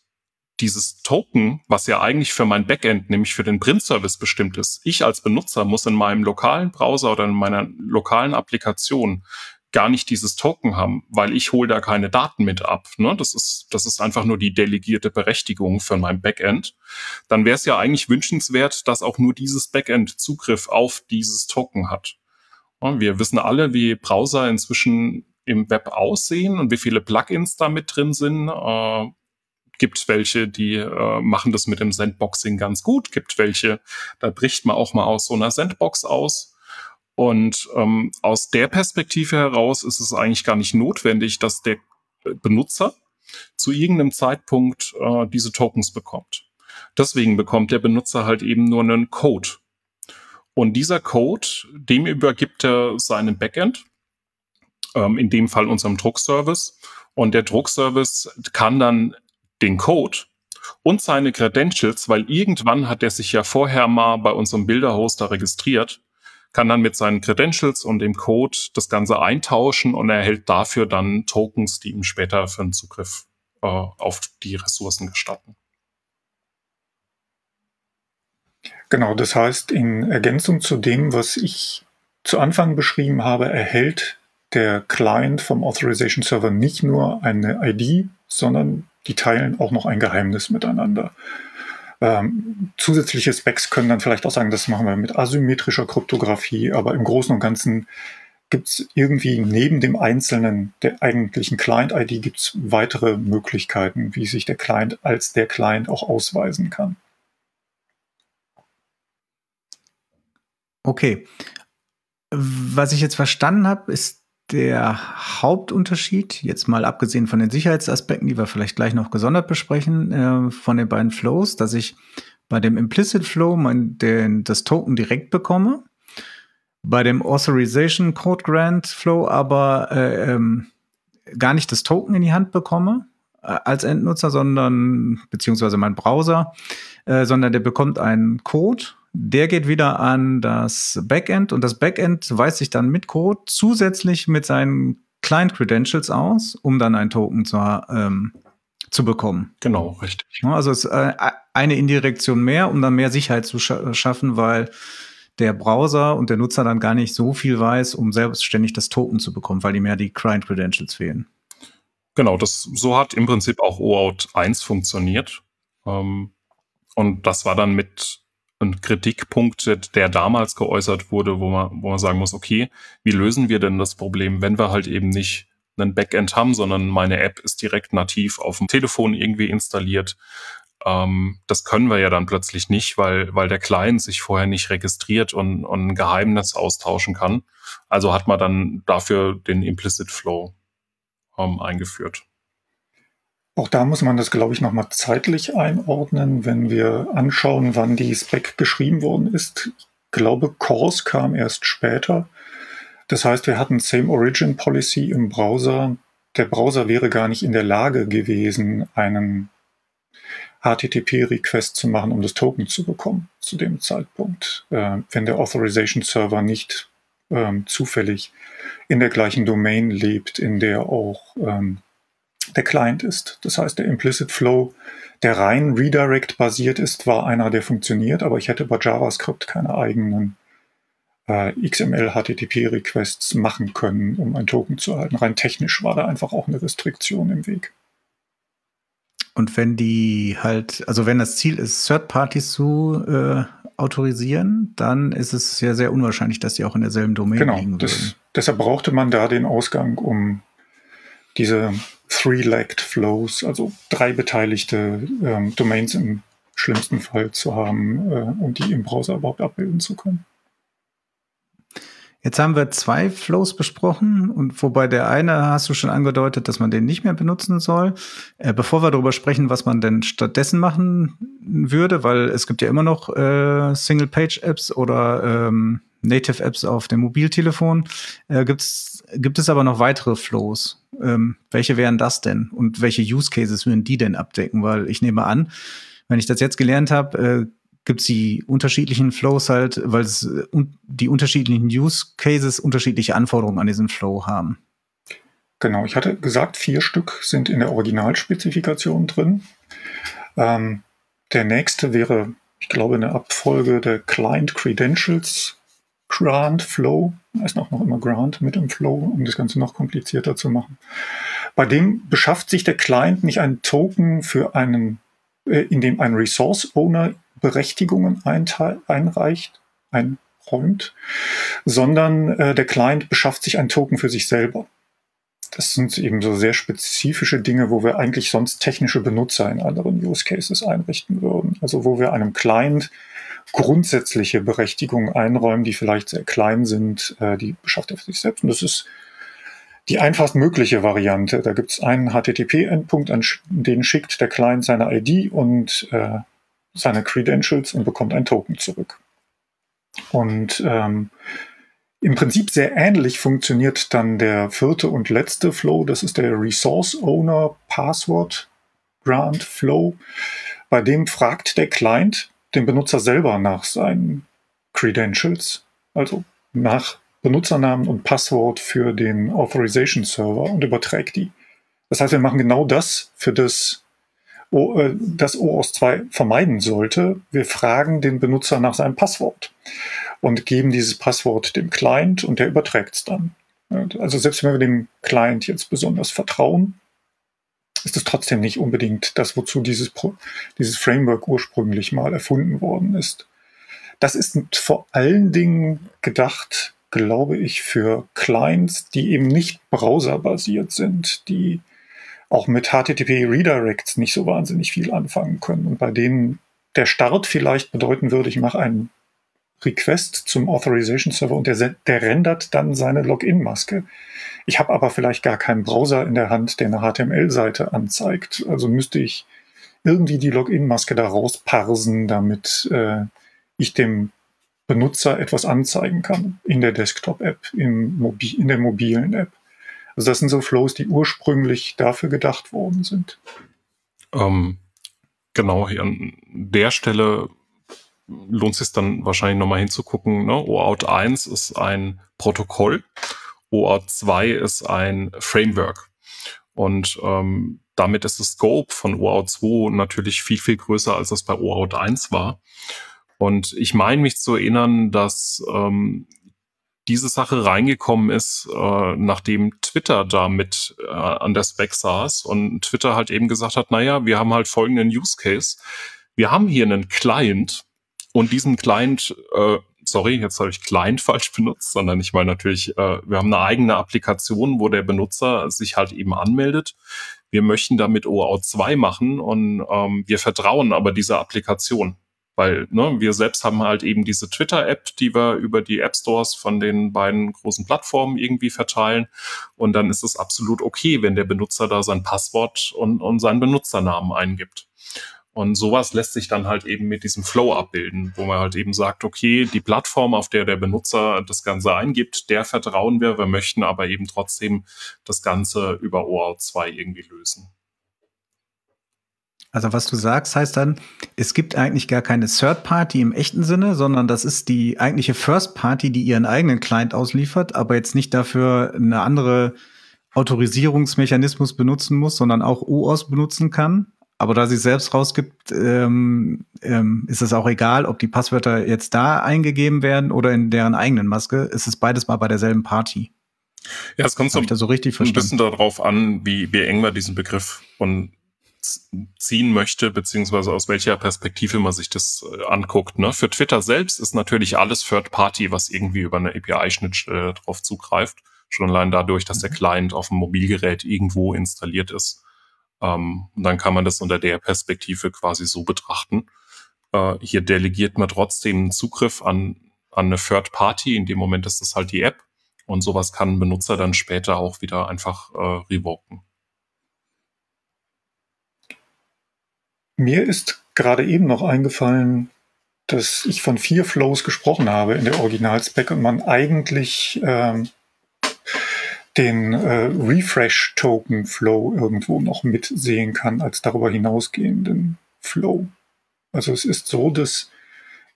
dieses Token, was ja eigentlich für mein Backend, nämlich für den Print-Service bestimmt ist. Ich als Benutzer muss in meinem lokalen Browser oder in meiner lokalen Applikation gar nicht dieses Token haben, weil ich hole da keine Daten mit ab. Ne? Das, ist, das ist einfach nur die delegierte Berechtigung für mein Backend. Dann wäre es ja eigentlich wünschenswert, dass auch nur dieses Backend Zugriff auf dieses Token hat. Und wir wissen alle, wie Browser inzwischen im Web aussehen und wie viele Plugins da mit drin sind. Äh, gibt welche, die äh, machen das mit dem Sandboxing ganz gut, gibt welche, da bricht man auch mal aus so einer Sandbox aus. Und ähm, aus der Perspektive heraus ist es eigentlich gar nicht notwendig, dass der Benutzer zu irgendeinem Zeitpunkt äh, diese Tokens bekommt. Deswegen bekommt der Benutzer halt eben nur einen Code. Und dieser Code, dem übergibt er seinen Backend, ähm, in dem Fall unserem Druckservice. Und der Druckservice kann dann den Code und seine Credentials, weil irgendwann hat er sich ja vorher mal bei unserem Bilderhoster registriert, kann dann mit seinen Credentials und dem Code das Ganze eintauschen und erhält dafür dann Tokens, die ihm später für einen Zugriff äh, auf die Ressourcen gestatten. Genau, das heißt, in Ergänzung zu dem, was ich zu Anfang beschrieben habe, erhält der Client vom Authorization Server nicht nur eine ID, sondern die teilen auch noch ein Geheimnis miteinander. Ähm, zusätzliche Specs können dann vielleicht auch sagen, das machen wir mit asymmetrischer Kryptographie, aber im Großen und Ganzen gibt es irgendwie neben dem einzelnen der eigentlichen Client-ID gibt es weitere Möglichkeiten, wie sich der Client als der Client auch ausweisen kann. Okay. Was ich jetzt verstanden habe, ist der Hauptunterschied, jetzt mal abgesehen von den Sicherheitsaspekten, die wir vielleicht gleich noch gesondert besprechen, äh, von den beiden Flows, dass ich bei dem Implicit Flow mein, den, das Token direkt bekomme, bei dem Authorization Code Grant Flow aber äh, ähm, gar nicht das Token in die Hand bekomme äh, als Endnutzer, sondern beziehungsweise mein Browser, äh, sondern der bekommt einen Code der geht wieder an das Backend und das Backend weist sich dann mit Code zusätzlich mit seinen Client Credentials aus, um dann ein Token zu, ähm, zu bekommen. Genau, richtig. Also es ist äh, eine Indirektion mehr, um dann mehr Sicherheit zu scha schaffen, weil der Browser und der Nutzer dann gar nicht so viel weiß, um selbstständig das Token zu bekommen, weil ihm ja die Client Credentials fehlen. Genau, das so hat im Prinzip auch OAuth 1 funktioniert. Ähm, und das war dann mit ein Kritikpunkt, der damals geäußert wurde, wo man, wo man sagen muss, okay, wie lösen wir denn das Problem, wenn wir halt eben nicht einen Backend haben, sondern meine App ist direkt nativ auf dem Telefon irgendwie installiert. Ähm, das können wir ja dann plötzlich nicht, weil, weil der Client sich vorher nicht registriert und, und ein Geheimnis austauschen kann. Also hat man dann dafür den Implicit Flow ähm, eingeführt. Auch da muss man das, glaube ich, nochmal zeitlich einordnen, wenn wir anschauen, wann die Spec geschrieben worden ist. Ich glaube, CORS kam erst später. Das heißt, wir hatten Same Origin Policy im Browser. Der Browser wäre gar nicht in der Lage gewesen, einen HTTP-Request zu machen, um das Token zu bekommen zu dem Zeitpunkt, äh, wenn der Authorization Server nicht ähm, zufällig in der gleichen Domain lebt, in der auch ähm, der Client ist. Das heißt, der Implicit Flow, der rein Redirect basiert ist, war einer, der funktioniert, aber ich hätte bei JavaScript keine eigenen äh, XML-HTTP-Requests machen können, um ein Token zu erhalten. Rein technisch war da einfach auch eine Restriktion im Weg. Und wenn die halt, also wenn das Ziel ist, Third Parties zu äh, autorisieren, dann ist es sehr, sehr unwahrscheinlich, dass die auch in derselben Domain genau, liegen würden. Genau, deshalb brauchte man da den Ausgang, um diese Three-Legged Flows, also drei beteiligte ähm, Domains im schlimmsten Fall zu haben äh, und die im Browser überhaupt abbilden zu können. Jetzt haben wir zwei Flows besprochen und wobei der eine hast du schon angedeutet, dass man den nicht mehr benutzen soll. Äh, bevor wir darüber sprechen, was man denn stattdessen machen würde, weil es gibt ja immer noch äh, Single-Page-Apps oder ähm, Native-Apps auf dem Mobiltelefon, äh, gibt's, gibt es aber noch weitere Flows. Ähm, welche wären das denn und welche Use Cases würden die denn abdecken? Weil ich nehme an, wenn ich das jetzt gelernt habe, äh, gibt es die unterschiedlichen Flows halt, weil es äh, die unterschiedlichen Use Cases unterschiedliche Anforderungen an diesen Flow haben. Genau, ich hatte gesagt, vier Stück sind in der Originalspezifikation drin. Ähm, der nächste wäre, ich glaube, eine Abfolge der Client Credentials Grant Flow, heißt auch noch immer Grant mit im Flow, um das Ganze noch komplizierter zu machen. Bei dem beschafft sich der Client nicht einen Token für einen, äh, in dem ein Resource Owner Berechtigungen einreicht, einräumt, sondern äh, der Client beschafft sich ein Token für sich selber. Das sind eben so sehr spezifische Dinge, wo wir eigentlich sonst technische Benutzer in anderen Use Cases einrichten würden. Also wo wir einem Client grundsätzliche Berechtigungen einräumen, die vielleicht sehr klein sind, äh, die beschafft er für sich selbst. Und das ist die einfachst mögliche Variante. Da gibt es einen HTTP-Endpunkt, an den schickt der Client seine ID und äh, seine Credentials und bekommt ein Token zurück. Und ähm, im Prinzip sehr ähnlich funktioniert dann der vierte und letzte Flow. Das ist der Resource Owner Password Grant Flow. Bei dem fragt der Client den Benutzer selber nach seinen Credentials. Also nach Benutzernamen und Passwort für den Authorization Server und überträgt die. Das heißt, wir machen genau das, für das äh, das OAuth 2 vermeiden sollte. Wir fragen den Benutzer nach seinem Passwort und geben dieses Passwort dem Client und der überträgt es dann. Also selbst wenn wir dem Client jetzt besonders vertrauen, ist es trotzdem nicht unbedingt das, wozu dieses, dieses Framework ursprünglich mal erfunden worden ist. Das ist vor allen Dingen gedacht, glaube ich, für Clients, die eben nicht browserbasiert sind, die auch mit HTTP Redirects nicht so wahnsinnig viel anfangen können und bei denen der Start vielleicht bedeuten würde, ich mache einen Request zum Authorization Server und der, der rendert dann seine Login-Maske. Ich habe aber vielleicht gar keinen Browser in der Hand, der eine HTML-Seite anzeigt. Also müsste ich irgendwie die Login-Maske da rausparsen, damit äh, ich dem Benutzer etwas anzeigen kann in der Desktop-App, in der mobilen App. Also das sind so Flows, die ursprünglich dafür gedacht worden sind. Ähm, genau, hier an der Stelle lohnt sich dann wahrscheinlich nochmal hinzugucken. Ne? OAuth 1 ist ein Protokoll, OAuth 2 ist ein Framework. Und ähm, damit ist das Scope von OAuth 2 natürlich viel, viel größer, als es bei OAuth 1 war. Und ich meine mich zu erinnern, dass ähm, diese Sache reingekommen ist, äh, nachdem Twitter da mit äh, an der Spec saß und Twitter halt eben gesagt hat, naja, wir haben halt folgenden Use Case. Wir haben hier einen Client, und diesen Client, äh, sorry, jetzt habe ich Client falsch benutzt, sondern ich meine natürlich, äh, wir haben eine eigene Applikation, wo der Benutzer sich halt eben anmeldet. Wir möchten damit OAuth 2 machen und ähm, wir vertrauen aber dieser Applikation. Weil ne, wir selbst haben halt eben diese Twitter-App, die wir über die App Stores von den beiden großen Plattformen irgendwie verteilen. Und dann ist es absolut okay, wenn der Benutzer da sein Passwort und, und seinen Benutzernamen eingibt. Und sowas lässt sich dann halt eben mit diesem Flow abbilden, wo man halt eben sagt, okay, die Plattform, auf der der Benutzer das Ganze eingibt, der vertrauen wir, wir möchten aber eben trotzdem das Ganze über OAuth 2 irgendwie lösen. Also was du sagst, heißt dann, es gibt eigentlich gar keine Third Party im echten Sinne, sondern das ist die eigentliche First Party, die ihren eigenen Client ausliefert, aber jetzt nicht dafür eine andere Autorisierungsmechanismus benutzen muss, sondern auch OAuth benutzen kann. Aber da sie selbst rausgibt, ähm, ähm, ist es auch egal, ob die Passwörter jetzt da eingegeben werden oder in deren eigenen Maske. Es ist beides mal bei derselben Party. Ja, es kommt so, so richtig ein bisschen darauf an, wie, wie eng man diesen Begriff von ziehen möchte, beziehungsweise aus welcher Perspektive man sich das äh, anguckt. Ne? Für Twitter selbst ist natürlich alles Third Party, was irgendwie über eine API-Schnittstelle drauf zugreift. Schon allein dadurch, dass der mhm. Client auf dem Mobilgerät irgendwo installiert ist. Ähm, und dann kann man das unter der Perspektive quasi so betrachten. Äh, hier delegiert man trotzdem Zugriff an, an eine Third Party. In dem Moment ist das halt die App. Und sowas kann ein Benutzer dann später auch wieder einfach äh, revoken. Mir ist gerade eben noch eingefallen, dass ich von vier Flows gesprochen habe in der Originalspec und man eigentlich ähm, den äh, Refresh-Token-Flow irgendwo noch mitsehen kann als darüber hinausgehenden Flow. Also es ist so, dass,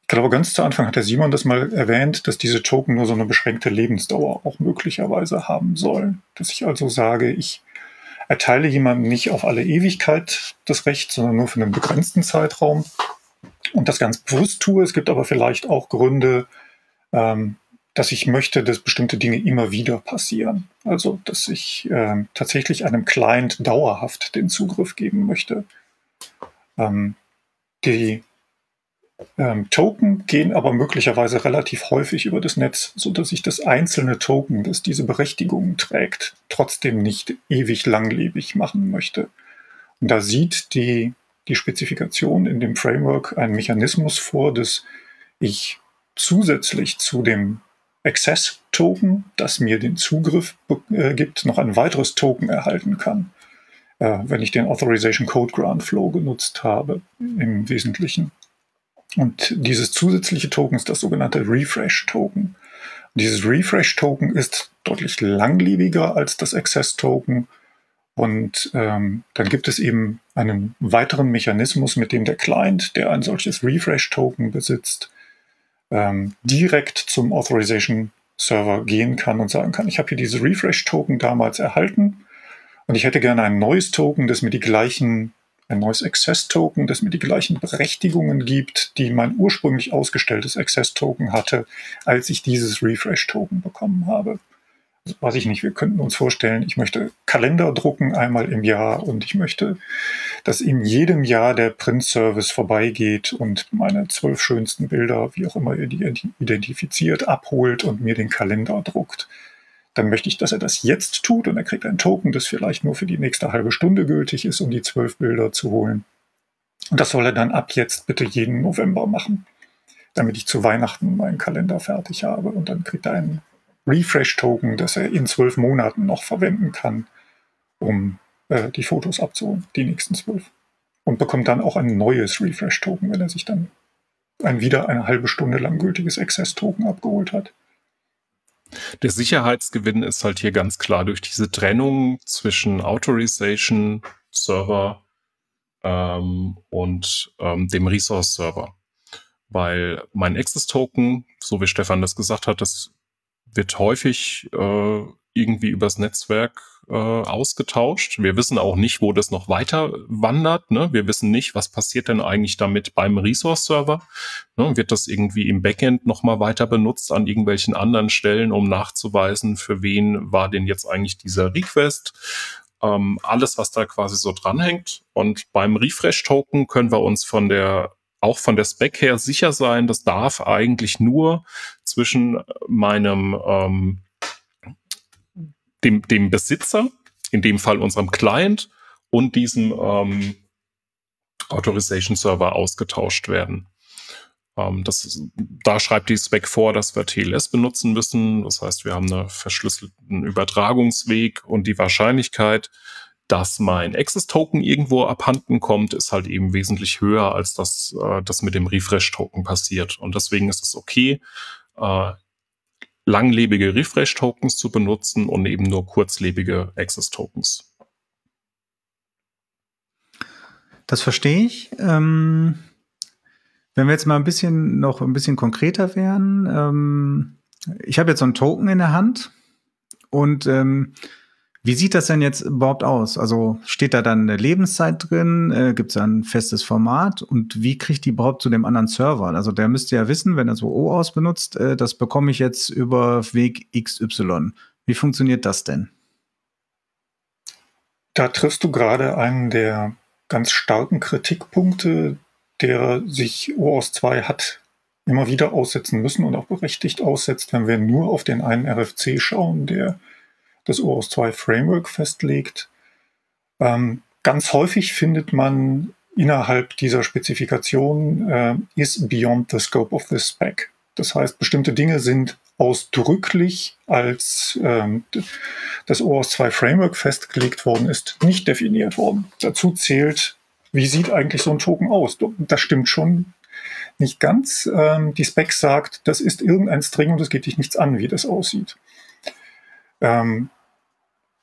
ich glaube, ganz zu Anfang hat der Simon das mal erwähnt, dass diese Token nur so eine beschränkte Lebensdauer auch möglicherweise haben sollen. Dass ich also sage, ich erteile jemandem nicht auf alle Ewigkeit das Recht, sondern nur für einen begrenzten Zeitraum und das ganz bewusst tue. Es gibt aber vielleicht auch Gründe, ähm, dass ich möchte, dass bestimmte Dinge immer wieder passieren. Also, dass ich äh, tatsächlich einem Client dauerhaft den Zugriff geben möchte. Ähm, die ähm, Token gehen aber möglicherweise relativ häufig über das Netz, so dass ich das einzelne Token, das diese Berechtigungen trägt, trotzdem nicht ewig langlebig machen möchte. Und da sieht die, die Spezifikation in dem Framework einen Mechanismus vor, dass ich zusätzlich zu dem Access-Token, das mir den Zugriff äh, gibt, noch ein weiteres Token erhalten kann, äh, wenn ich den Authorization Code Grant Flow genutzt habe im Wesentlichen. Und dieses zusätzliche Token ist das sogenannte Refresh-Token. Dieses Refresh-Token ist deutlich langlebiger als das Access-Token. Und ähm, dann gibt es eben einen weiteren Mechanismus, mit dem der Client, der ein solches Refresh-Token besitzt, ähm, direkt zum Authorization Server gehen kann und sagen kann, ich habe hier diese Refresh-Token damals erhalten und ich hätte gerne ein neues Token, das mir die gleichen, ein neues Access-Token, das mir die gleichen Berechtigungen gibt, die mein ursprünglich ausgestelltes Access-Token hatte, als ich dieses Refresh-Token bekommen habe weiß ich nicht, wir könnten uns vorstellen, ich möchte Kalender drucken einmal im Jahr und ich möchte, dass in jedem Jahr der Print-Service vorbeigeht und meine zwölf schönsten Bilder, wie auch immer ihr die identifiziert, abholt und mir den Kalender druckt. Dann möchte ich, dass er das jetzt tut und er kriegt ein Token, das vielleicht nur für die nächste halbe Stunde gültig ist, um die zwölf Bilder zu holen. Und das soll er dann ab jetzt bitte jeden November machen, damit ich zu Weihnachten meinen Kalender fertig habe und dann kriegt er einen Refresh-Token, das er in zwölf Monaten noch verwenden kann, um äh, die Fotos abzuholen, die nächsten zwölf. Und bekommt dann auch ein neues Refresh-Token, wenn er sich dann ein wieder eine halbe Stunde lang gültiges Access-Token abgeholt hat. Der Sicherheitsgewinn ist halt hier ganz klar durch diese Trennung zwischen Authorization Server ähm, und ähm, dem Resource Server. Weil mein Access Token, so wie Stefan das gesagt hat, das wird häufig äh, irgendwie übers Netzwerk äh, ausgetauscht. Wir wissen auch nicht, wo das noch weiter wandert. Ne? Wir wissen nicht, was passiert denn eigentlich damit beim Resource-Server. Ne? Wird das irgendwie im Backend nochmal weiter benutzt an irgendwelchen anderen Stellen, um nachzuweisen, für wen war denn jetzt eigentlich dieser Request? Ähm, alles, was da quasi so dranhängt. Und beim Refresh-Token können wir uns von der auch von der Spec her sicher sein, das darf eigentlich nur zwischen meinem ähm, dem, dem Besitzer, in dem Fall unserem Client und diesem ähm, Authorization Server ausgetauscht werden. Ähm, das, da schreibt die Spec vor, dass wir TLS benutzen müssen. Das heißt, wir haben einen verschlüsselten Übertragungsweg und die Wahrscheinlichkeit, dass mein Access-Token irgendwo abhanden kommt, ist halt eben wesentlich höher, als das, äh, das mit dem Refresh-Token passiert. Und deswegen ist es okay, äh, langlebige Refresh-Tokens zu benutzen und eben nur kurzlebige Access-Tokens. Das verstehe ich. Ähm, wenn wir jetzt mal ein bisschen noch ein bisschen konkreter wären, ähm, ich habe jetzt so einen Token in der Hand und ähm, wie sieht das denn jetzt überhaupt aus? Also steht da dann eine Lebenszeit drin? Äh, Gibt es da ein festes Format? Und wie kriegt die überhaupt zu dem anderen Server? Also der müsste ja wissen, wenn er so OAuth benutzt, äh, das bekomme ich jetzt über Weg XY. Wie funktioniert das denn? Da triffst du gerade einen der ganz starken Kritikpunkte, der sich OAuth 2 hat immer wieder aussetzen müssen und auch berechtigt aussetzt, wenn wir nur auf den einen RFC schauen, der das OAuth 2 Framework festlegt. Ähm, ganz häufig findet man innerhalb dieser Spezifikation äh, is beyond the scope of the spec. Das heißt, bestimmte Dinge sind ausdrücklich als ähm, das OAuth 2 Framework festgelegt worden ist, nicht definiert worden. Dazu zählt, wie sieht eigentlich so ein Token aus? Das stimmt schon nicht ganz. Ähm, die Spec sagt, das ist irgendein String und es geht dich nichts an, wie das aussieht. Ähm,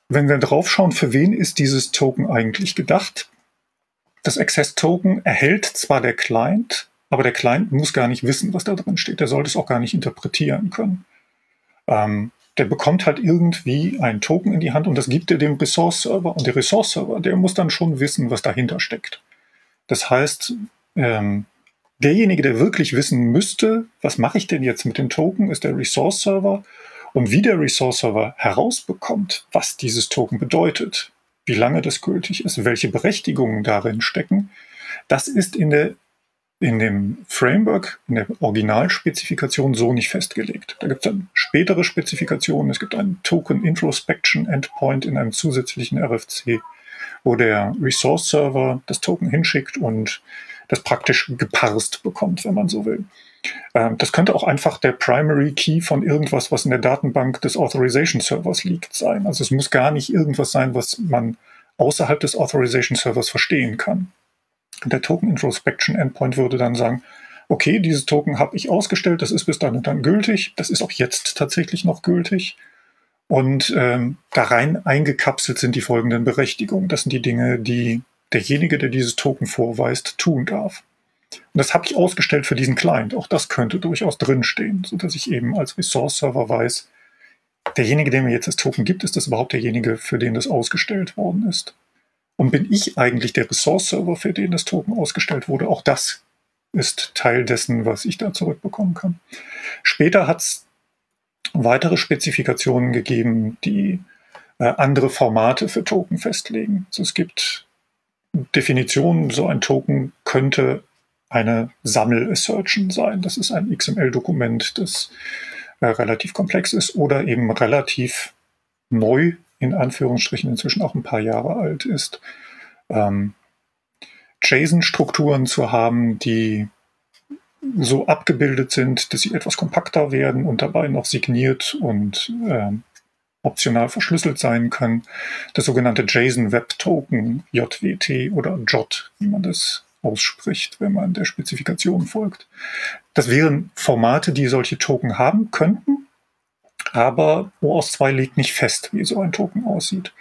wenn wir draufschauen, für wen ist dieses Token eigentlich gedacht? Das Access Token erhält zwar der Client, aber der Client muss gar nicht wissen, was da drin steht. Der sollte es auch gar nicht interpretieren können. Ähm, der bekommt halt irgendwie ein Token in die Hand und das gibt er dem Resource-Server. Und der Resource-Server, der muss dann schon wissen, was dahinter steckt. Das heißt, ähm, derjenige, der wirklich wissen müsste, was mache ich denn jetzt mit dem Token, ist der Resource-Server. Und wie der Resource Server herausbekommt, was dieses Token bedeutet, wie lange das gültig ist, welche Berechtigungen darin stecken, das ist in der in dem Framework, in der Originalspezifikation so nicht festgelegt. Da gibt es dann spätere Spezifikationen. Es gibt einen Token Introspection Endpoint in einem zusätzlichen RFC, wo der Resource Server das Token hinschickt und das praktisch geparst bekommt, wenn man so will. Ähm, das könnte auch einfach der Primary Key von irgendwas, was in der Datenbank des Authorization Servers liegt, sein. Also es muss gar nicht irgendwas sein, was man außerhalb des Authorization Servers verstehen kann. Der Token Introspection Endpoint würde dann sagen, okay, dieses Token habe ich ausgestellt, das ist bis dann und dann gültig, das ist auch jetzt tatsächlich noch gültig. Und ähm, da rein eingekapselt sind die folgenden Berechtigungen. Das sind die Dinge, die derjenige, der dieses Token vorweist, tun darf. Und das habe ich ausgestellt für diesen Client. Auch das könnte durchaus drinstehen, sodass ich eben als Resource-Server weiß, derjenige, der mir jetzt das Token gibt, ist das überhaupt derjenige, für den das ausgestellt worden ist? Und bin ich eigentlich der Resource-Server, für den das Token ausgestellt wurde? Auch das ist Teil dessen, was ich da zurückbekommen kann. Später hat es weitere Spezifikationen gegeben, die äh, andere Formate für Token festlegen. Also es gibt Definitionen, so ein Token könnte eine Sammel-Assertion sein. Das ist ein XML-Dokument, das äh, relativ komplex ist oder eben relativ neu, in Anführungsstrichen inzwischen auch ein paar Jahre alt ist. Ähm, JSON-Strukturen zu haben, die so abgebildet sind, dass sie etwas kompakter werden und dabei noch signiert und äh, optional verschlüsselt sein können. Das sogenannte JSON Web Token, JWT oder JOT, wie man das ausspricht, wenn man der Spezifikation folgt. Das wären Formate, die solche Token haben könnten, aber OAuth 2 legt nicht fest, wie so ein Token aussieht.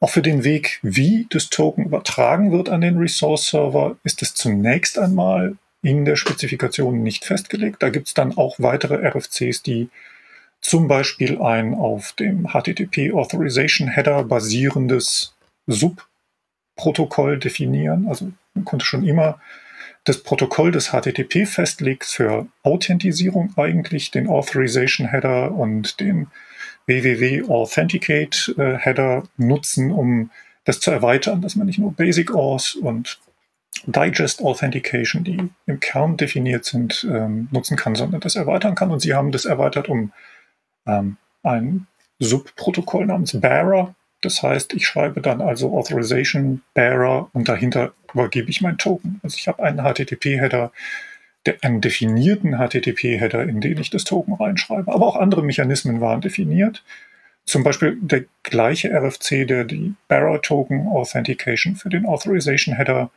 Auch für den Weg, wie das Token übertragen wird an den Resource-Server, ist es zunächst einmal in der Spezifikation nicht festgelegt. Da gibt es dann auch weitere RFCs, die zum Beispiel ein auf dem HTTP Authorization Header basierendes Subprotokoll definieren. Also man konnte schon immer das Protokoll des HTTP festlegt für Authentisierung eigentlich, den Authorization Header und den www Authenticate äh, Header nutzen, um das zu erweitern, dass man nicht nur Basic Auth und Digest Authentication, die im Kern definiert sind, ähm, nutzen kann, sondern das erweitern kann. Und sie haben das erweitert um ähm, ein Subprotokoll namens Bearer. Das heißt, ich schreibe dann also Authorization Bearer und dahinter übergebe ich mein Token. Also ich habe einen HTTP-Header, einen definierten HTTP-Header, in den ich das Token reinschreibe. Aber auch andere Mechanismen waren definiert. Zum Beispiel der gleiche RFC, der die Bearer Token Authentication für den Authorization Header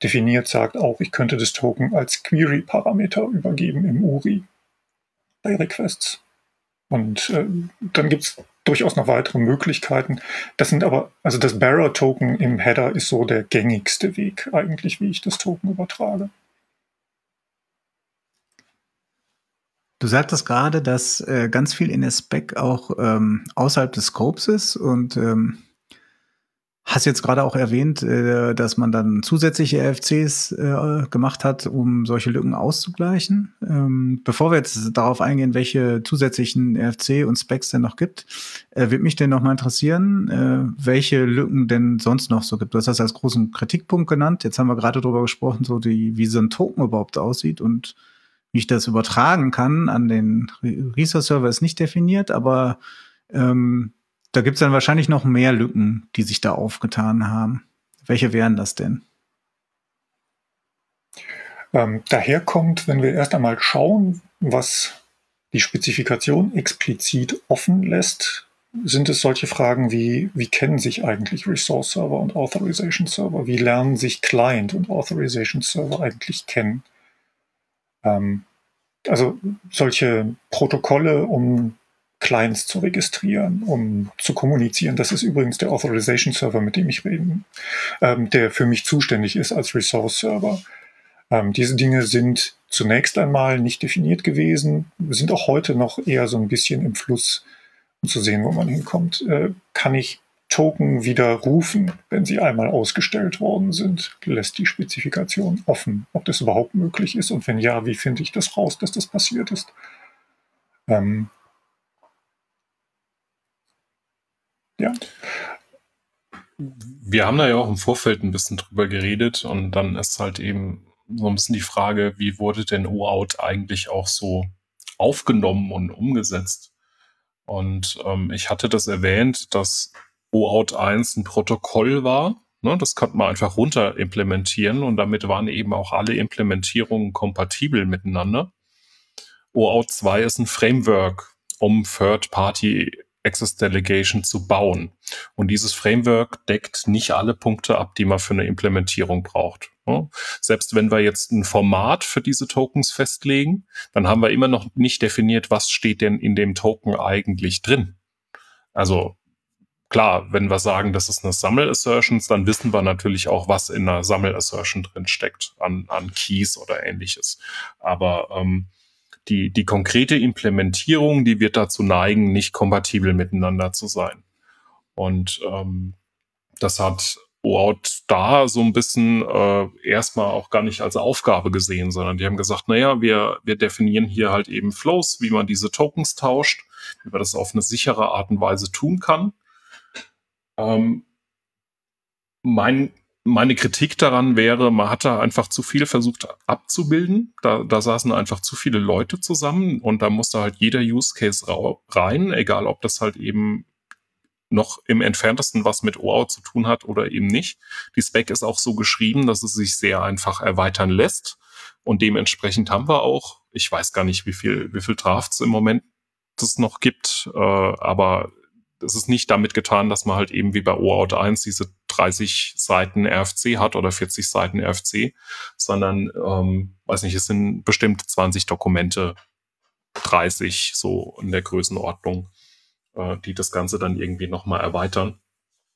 definiert, sagt auch, ich könnte das Token als Query-Parameter übergeben im URI bei Requests. Und äh, dann gibt es durchaus noch weitere Möglichkeiten. Das sind aber, also das Bearer-Token im Header ist so der gängigste Weg eigentlich, wie ich das Token übertrage. Du sagtest gerade, dass äh, ganz viel in der Spec auch ähm, außerhalb des Scopes ist und ähm, Hast jetzt gerade auch erwähnt, äh, dass man dann zusätzliche RFCs äh, gemacht hat, um solche Lücken auszugleichen. Ähm, bevor wir jetzt darauf eingehen, welche zusätzlichen RFC und Specs denn noch gibt, äh, wird mich denn noch mal interessieren, welche Lücken denn sonst noch so gibt. Du hast das als großen Kritikpunkt genannt. Jetzt haben wir gerade darüber gesprochen, so die, wie so ein Token überhaupt aussieht und wie ich das übertragen kann an den Resource-Server ist nicht definiert, aber ähm, da gibt es dann wahrscheinlich noch mehr Lücken, die sich da aufgetan haben. Welche wären das denn? Ähm, daher kommt, wenn wir erst einmal schauen, was die Spezifikation explizit offen lässt, sind es solche Fragen wie, wie kennen sich eigentlich Resource Server und Authorization Server? Wie lernen sich Client und Authorization Server eigentlich kennen? Ähm, also solche Protokolle, um Clients zu registrieren, um zu kommunizieren. Das ist übrigens der Authorization Server, mit dem ich rede, ähm, der für mich zuständig ist als Resource Server. Ähm, diese Dinge sind zunächst einmal nicht definiert gewesen, sind auch heute noch eher so ein bisschen im Fluss, um zu sehen, wo man hinkommt. Äh, kann ich Token wieder rufen, wenn sie einmal ausgestellt worden sind? Lässt die Spezifikation offen, ob das überhaupt möglich ist und wenn ja, wie finde ich das raus, dass das passiert ist? Ähm, Ja. Wir haben da ja auch im Vorfeld ein bisschen drüber geredet und dann ist halt eben so ein bisschen die Frage, wie wurde denn OAuth eigentlich auch so aufgenommen und umgesetzt? Und ähm, ich hatte das erwähnt, dass OAuth 1 ein Protokoll war. Ne, das konnte man einfach runter implementieren und damit waren eben auch alle Implementierungen kompatibel miteinander. OAuth 2 ist ein Framework, um Third-Party Access Delegation zu bauen. Und dieses Framework deckt nicht alle Punkte ab, die man für eine Implementierung braucht. Selbst wenn wir jetzt ein Format für diese Tokens festlegen, dann haben wir immer noch nicht definiert, was steht denn in dem Token eigentlich drin. Also klar, wenn wir sagen, das ist eine Sammel-Assertions, dann wissen wir natürlich auch, was in einer Sammel-Assertion drin steckt an, an Keys oder ähnliches. Aber ähm, die, die konkrete Implementierung, die wird dazu neigen, nicht kompatibel miteinander zu sein. Und ähm, das hat OAuth da so ein bisschen äh, erstmal auch gar nicht als Aufgabe gesehen, sondern die haben gesagt, naja, wir, wir definieren hier halt eben Flows, wie man diese Tokens tauscht, wie man das auf eine sichere Art und Weise tun kann. Ähm, mein, meine Kritik daran wäre, man hat da einfach zu viel versucht abzubilden. Da, da saßen einfach zu viele Leute zusammen und da musste halt jeder Use Case rein, egal ob das halt eben noch im entferntesten was mit OAuth zu tun hat oder eben nicht. Die Spec ist auch so geschrieben, dass es sich sehr einfach erweitern lässt. Und dementsprechend haben wir auch, ich weiß gar nicht, wie viel, wie viel Drafts im Moment es noch gibt, äh, aber es ist nicht damit getan, dass man halt eben wie bei OAuth 1 diese 30 Seiten RFC hat oder 40 Seiten RFC, sondern, ähm, weiß nicht, es sind bestimmt 20 Dokumente, 30 so in der Größenordnung äh, die das Ganze dann irgendwie nochmal erweitern.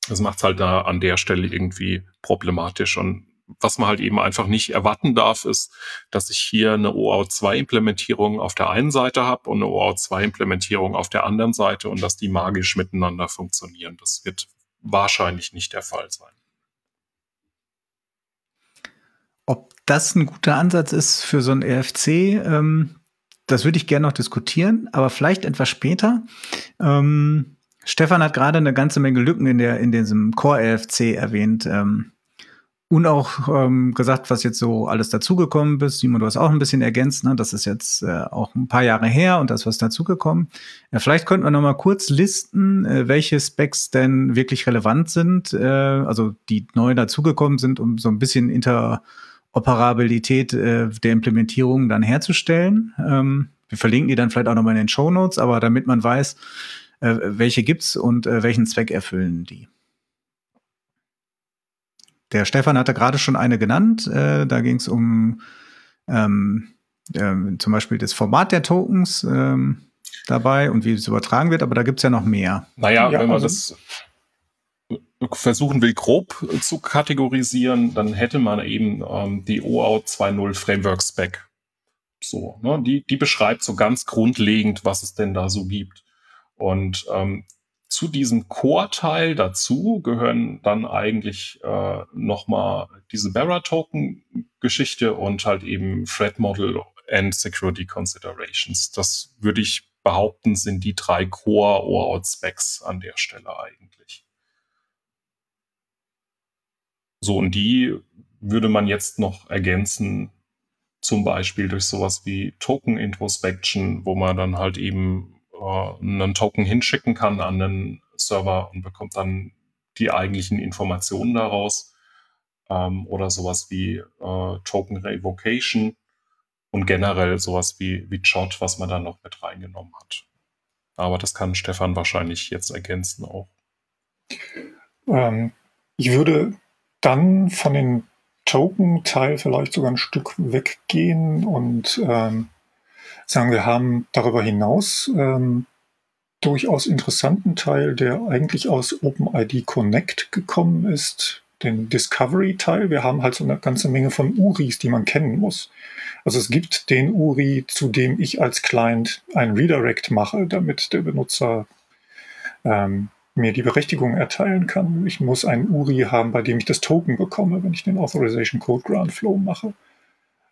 Das macht es halt da an der Stelle irgendwie problematisch. Und was man halt eben einfach nicht erwarten darf, ist, dass ich hier eine OAuth2-Implementierung auf der einen Seite habe und eine OAuth2-Implementierung auf der anderen Seite und dass die magisch miteinander funktionieren. Das wird wahrscheinlich nicht der Fall sein. Ob das ein guter Ansatz ist für so ein RFC, ähm, das würde ich gerne noch diskutieren, aber vielleicht etwas später. Ähm, Stefan hat gerade eine ganze Menge Lücken in, der, in diesem Core-RFC erwähnt. Ähm, und auch ähm, gesagt, was jetzt so alles dazugekommen ist. Simon, du hast auch ein bisschen ergänzt, ne? das ist jetzt äh, auch ein paar Jahre her und das was dazugekommen. Ja, vielleicht könnten wir noch mal kurz listen, äh, welche Specs denn wirklich relevant sind, äh, also die neu dazugekommen sind, um so ein bisschen inter Operabilität äh, der Implementierung dann herzustellen. Ähm, wir verlinken die dann vielleicht auch nochmal in den Show Notes, aber damit man weiß, äh, welche gibt's und äh, welchen Zweck erfüllen die. Der Stefan hatte gerade schon eine genannt. Äh, da ging es um ähm, äh, zum Beispiel das Format der Tokens ähm, dabei und wie es übertragen wird, aber da gibt's ja noch mehr. Naja, ja, wenn man also das versuchen will, grob zu kategorisieren, dann hätte man eben ähm, die OAuth 2.0 Framework Spec. So, ne? die, die beschreibt so ganz grundlegend, was es denn da so gibt. Und ähm, zu diesem Core-Teil dazu gehören dann eigentlich äh, nochmal diese Barra-Token-Geschichte und halt eben Threat Model and Security Considerations. Das würde ich behaupten, sind die drei Core-OAuth-Specs an der Stelle eigentlich. So, und die würde man jetzt noch ergänzen, zum Beispiel durch sowas wie Token Introspection, wo man dann halt eben äh, einen Token hinschicken kann an den Server und bekommt dann die eigentlichen Informationen daraus. Ähm, oder sowas wie äh, Token Revocation und generell sowas wie, wie Jot, was man dann noch mit reingenommen hat. Aber das kann Stefan wahrscheinlich jetzt ergänzen auch. Ähm, ich würde dann von den Token-Teil vielleicht sogar ein Stück weggehen und ähm, sagen, wir haben darüber hinaus ähm, durchaus interessanten Teil, der eigentlich aus OpenID Connect gekommen ist, den Discovery-Teil. Wir haben halt so eine ganze Menge von URIs, die man kennen muss. Also es gibt den URI, zu dem ich als Client ein Redirect mache, damit der Benutzer ähm, mir die Berechtigung erteilen kann. Ich muss einen URI haben, bei dem ich das Token bekomme, wenn ich den Authorization Code Grant Flow mache.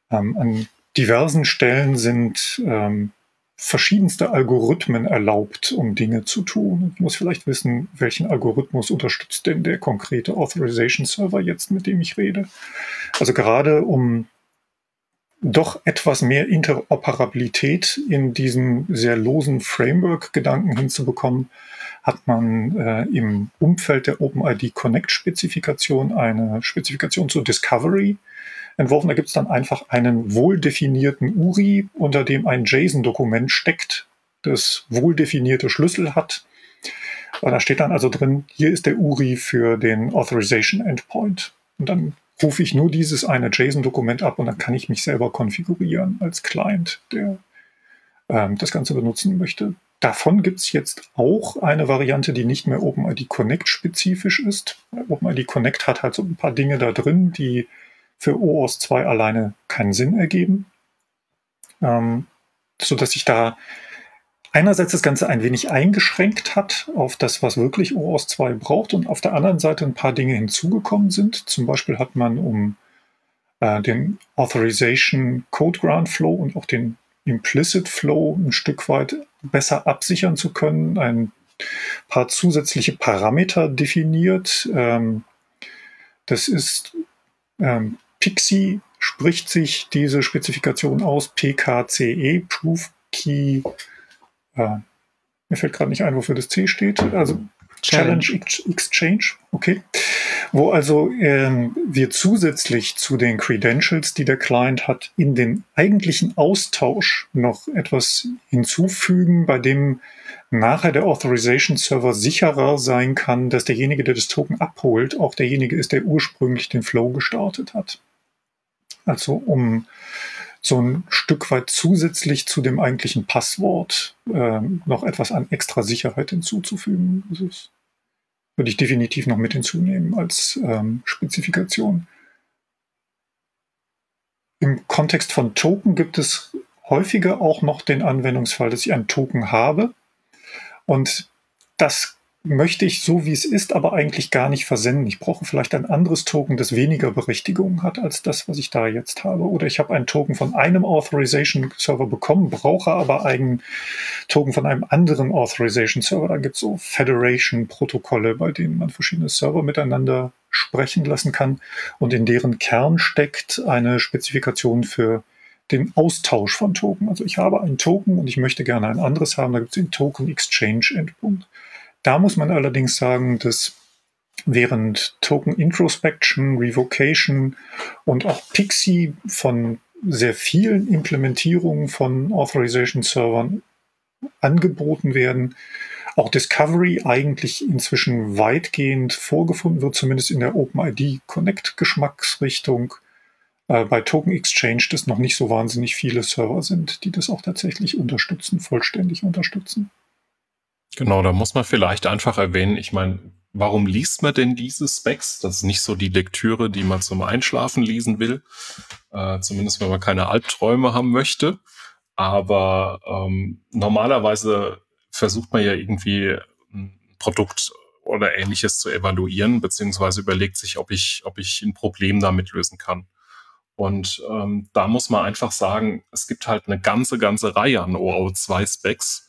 Ähm, an diversen Stellen sind ähm, verschiedenste Algorithmen erlaubt, um Dinge zu tun. Ich muss vielleicht wissen, welchen Algorithmus unterstützt denn der konkrete Authorization Server jetzt, mit dem ich rede. Also gerade um doch etwas mehr Interoperabilität in diesem sehr losen Framework-Gedanken hinzubekommen, hat man äh, im Umfeld der OpenID Connect-Spezifikation eine Spezifikation zur Discovery entworfen. Da gibt es dann einfach einen wohldefinierten URI, unter dem ein JSON-Dokument steckt, das wohldefinierte Schlüssel hat. Da steht dann also drin, hier ist der URI für den Authorization Endpoint. Und dann rufe ich nur dieses eine JSON-Dokument ab und dann kann ich mich selber konfigurieren als Client, der ähm, das Ganze benutzen möchte. davon gibt es jetzt auch eine Variante, die nicht mehr OpenID Connect spezifisch ist. OpenID Connect hat halt so ein paar Dinge da drin, die für OAuth 2 alleine keinen Sinn ergeben. Ähm, so dass sich da einerseits das Ganze ein wenig eingeschränkt hat auf das, was wirklich OAuth 2 braucht und auf der anderen Seite ein paar Dinge hinzugekommen sind. Zum Beispiel hat man um äh, den Authorization Code Grant Flow und auch den Implicit Flow ein Stück weit besser absichern zu können, ein paar zusätzliche Parameter definiert. Ähm, das ist ähm, Pixie spricht sich diese Spezifikation aus, PKCE, Proof Key, äh, mir fällt gerade nicht ein, wofür das C steht, also Challenge, Challenge. Exchange, okay. Wo also ähm, wir zusätzlich zu den Credentials, die der Client hat, in den eigentlichen Austausch noch etwas hinzufügen, bei dem nachher der Authorization Server sicherer sein kann, dass derjenige, der das Token abholt, auch derjenige ist, der ursprünglich den Flow gestartet hat. Also um so ein Stück weit zusätzlich zu dem eigentlichen Passwort äh, noch etwas an extra Sicherheit hinzuzufügen. Das ist würde ich definitiv noch mit hinzunehmen als ähm, Spezifikation. Im Kontext von Token gibt es häufiger auch noch den Anwendungsfall, dass ich einen Token habe und das möchte ich so, wie es ist, aber eigentlich gar nicht versenden. Ich brauche vielleicht ein anderes Token, das weniger Berechtigung hat als das, was ich da jetzt habe. Oder ich habe einen Token von einem Authorization Server bekommen, brauche aber einen Token von einem anderen Authorization Server. Da gibt es so Federation-Protokolle, bei denen man verschiedene Server miteinander sprechen lassen kann und in deren Kern steckt eine Spezifikation für den Austausch von Token. Also ich habe einen Token und ich möchte gerne ein anderes haben. Da gibt es den Token Exchange Endpunkt. Da muss man allerdings sagen, dass während Token Introspection, Revocation und auch Pixie von sehr vielen Implementierungen von Authorization Servern angeboten werden, auch Discovery eigentlich inzwischen weitgehend vorgefunden wird, zumindest in der OpenID Connect Geschmacksrichtung. Äh, bei Token Exchange das noch nicht so wahnsinnig viele Server sind, die das auch tatsächlich unterstützen, vollständig unterstützen. Genau, da muss man vielleicht einfach erwähnen, ich meine, warum liest man denn diese Specs? Das ist nicht so die Lektüre, die man zum Einschlafen lesen will, äh, zumindest wenn man keine Albträume haben möchte. Aber ähm, normalerweise versucht man ja irgendwie ein Produkt oder ähnliches zu evaluieren, beziehungsweise überlegt sich, ob ich, ob ich ein Problem damit lösen kann. Und ähm, da muss man einfach sagen, es gibt halt eine ganze, ganze Reihe an OO2-Specs.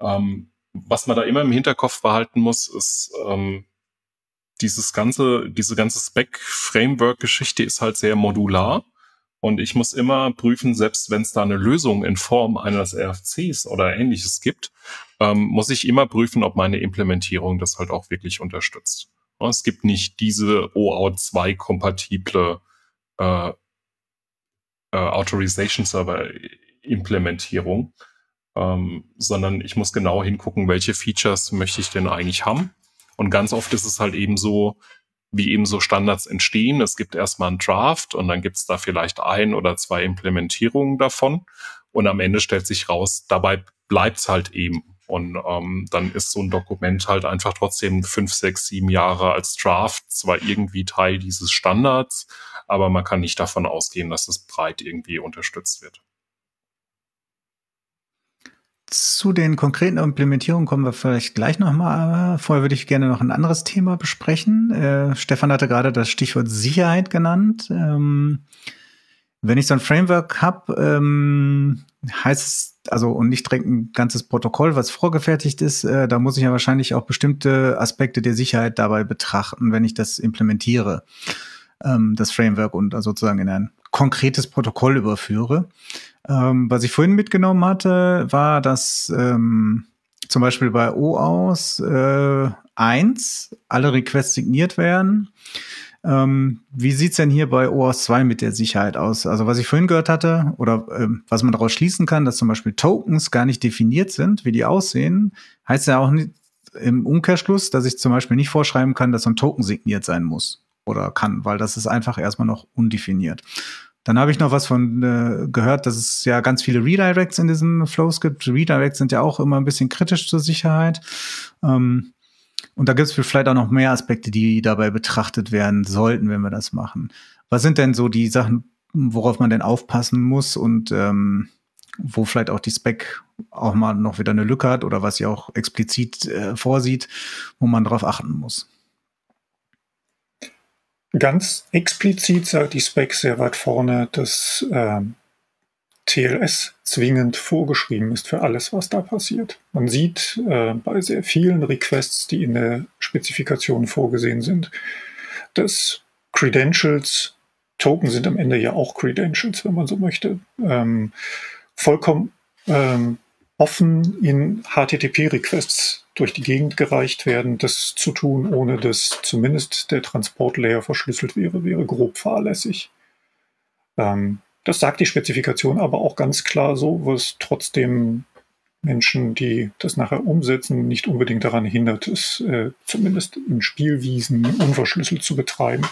Ähm, was man da immer im Hinterkopf behalten muss, ist, ähm, dieses ganze, diese ganze Spec-Framework-Geschichte ist halt sehr modular. Und ich muss immer prüfen, selbst wenn es da eine Lösung in Form eines RFCs oder ähnliches gibt, ähm, muss ich immer prüfen, ob meine Implementierung das halt auch wirklich unterstützt. Es gibt nicht diese OAuth2-kompatible äh, äh, Authorization Server Implementierung, ähm, sondern ich muss genau hingucken, welche Features möchte ich denn eigentlich haben. Und ganz oft ist es halt eben so, wie eben so Standards entstehen. Es gibt erstmal einen Draft und dann gibt es da vielleicht ein oder zwei Implementierungen davon. Und am Ende stellt sich raus, dabei bleibt es halt eben. Und ähm, dann ist so ein Dokument halt einfach trotzdem fünf, sechs, sieben Jahre als Draft zwar irgendwie Teil dieses Standards, aber man kann nicht davon ausgehen, dass es breit irgendwie unterstützt wird. Zu den konkreten Implementierungen kommen wir vielleicht gleich nochmal. Vorher würde ich gerne noch ein anderes Thema besprechen. Äh, Stefan hatte gerade das Stichwort Sicherheit genannt. Ähm, wenn ich so ein Framework habe, ähm, heißt es, also und nicht direkt ein ganzes Protokoll, was vorgefertigt ist, äh, da muss ich ja wahrscheinlich auch bestimmte Aspekte der Sicherheit dabei betrachten, wenn ich das implementiere, ähm, das Framework und sozusagen in ein konkretes Protokoll überführe. Ähm, was ich vorhin mitgenommen hatte, war, dass ähm, zum Beispiel bei OAuth äh, 1 alle Requests signiert werden. Ähm, wie sieht's denn hier bei OAuth 2 mit der Sicherheit aus? Also was ich vorhin gehört hatte oder ähm, was man daraus schließen kann, dass zum Beispiel Tokens gar nicht definiert sind, wie die aussehen, heißt ja auch nicht im Umkehrschluss, dass ich zum Beispiel nicht vorschreiben kann, dass so ein Token signiert sein muss oder kann, weil das ist einfach erstmal noch undefiniert. Dann habe ich noch was von äh, gehört, dass es ja ganz viele Redirects in diesen Flows gibt. Redirects sind ja auch immer ein bisschen kritisch zur Sicherheit. Ähm, und da gibt es vielleicht auch noch mehr Aspekte, die dabei betrachtet werden sollten, wenn wir das machen. Was sind denn so die Sachen, worauf man denn aufpassen muss und ähm, wo vielleicht auch die Spec auch mal noch wieder eine Lücke hat oder was sie auch explizit äh, vorsieht, wo man darauf achten muss? Ganz explizit sagt die Spec sehr weit vorne, dass äh, TLS zwingend vorgeschrieben ist für alles, was da passiert. Man sieht äh, bei sehr vielen Requests, die in der Spezifikation vorgesehen sind, dass Credentials, Token sind am Ende ja auch Credentials, wenn man so möchte, ähm, vollkommen ähm, offen in HTTP-Requests durch die Gegend gereicht werden. Das zu tun, ohne dass zumindest der Transportlayer verschlüsselt wäre, wäre grob fahrlässig. Ähm, das sagt die Spezifikation aber auch ganz klar so, was trotzdem Menschen, die das nachher umsetzen, nicht unbedingt daran hindert, es äh, zumindest in Spielwiesen unverschlüsselt zu betreiben.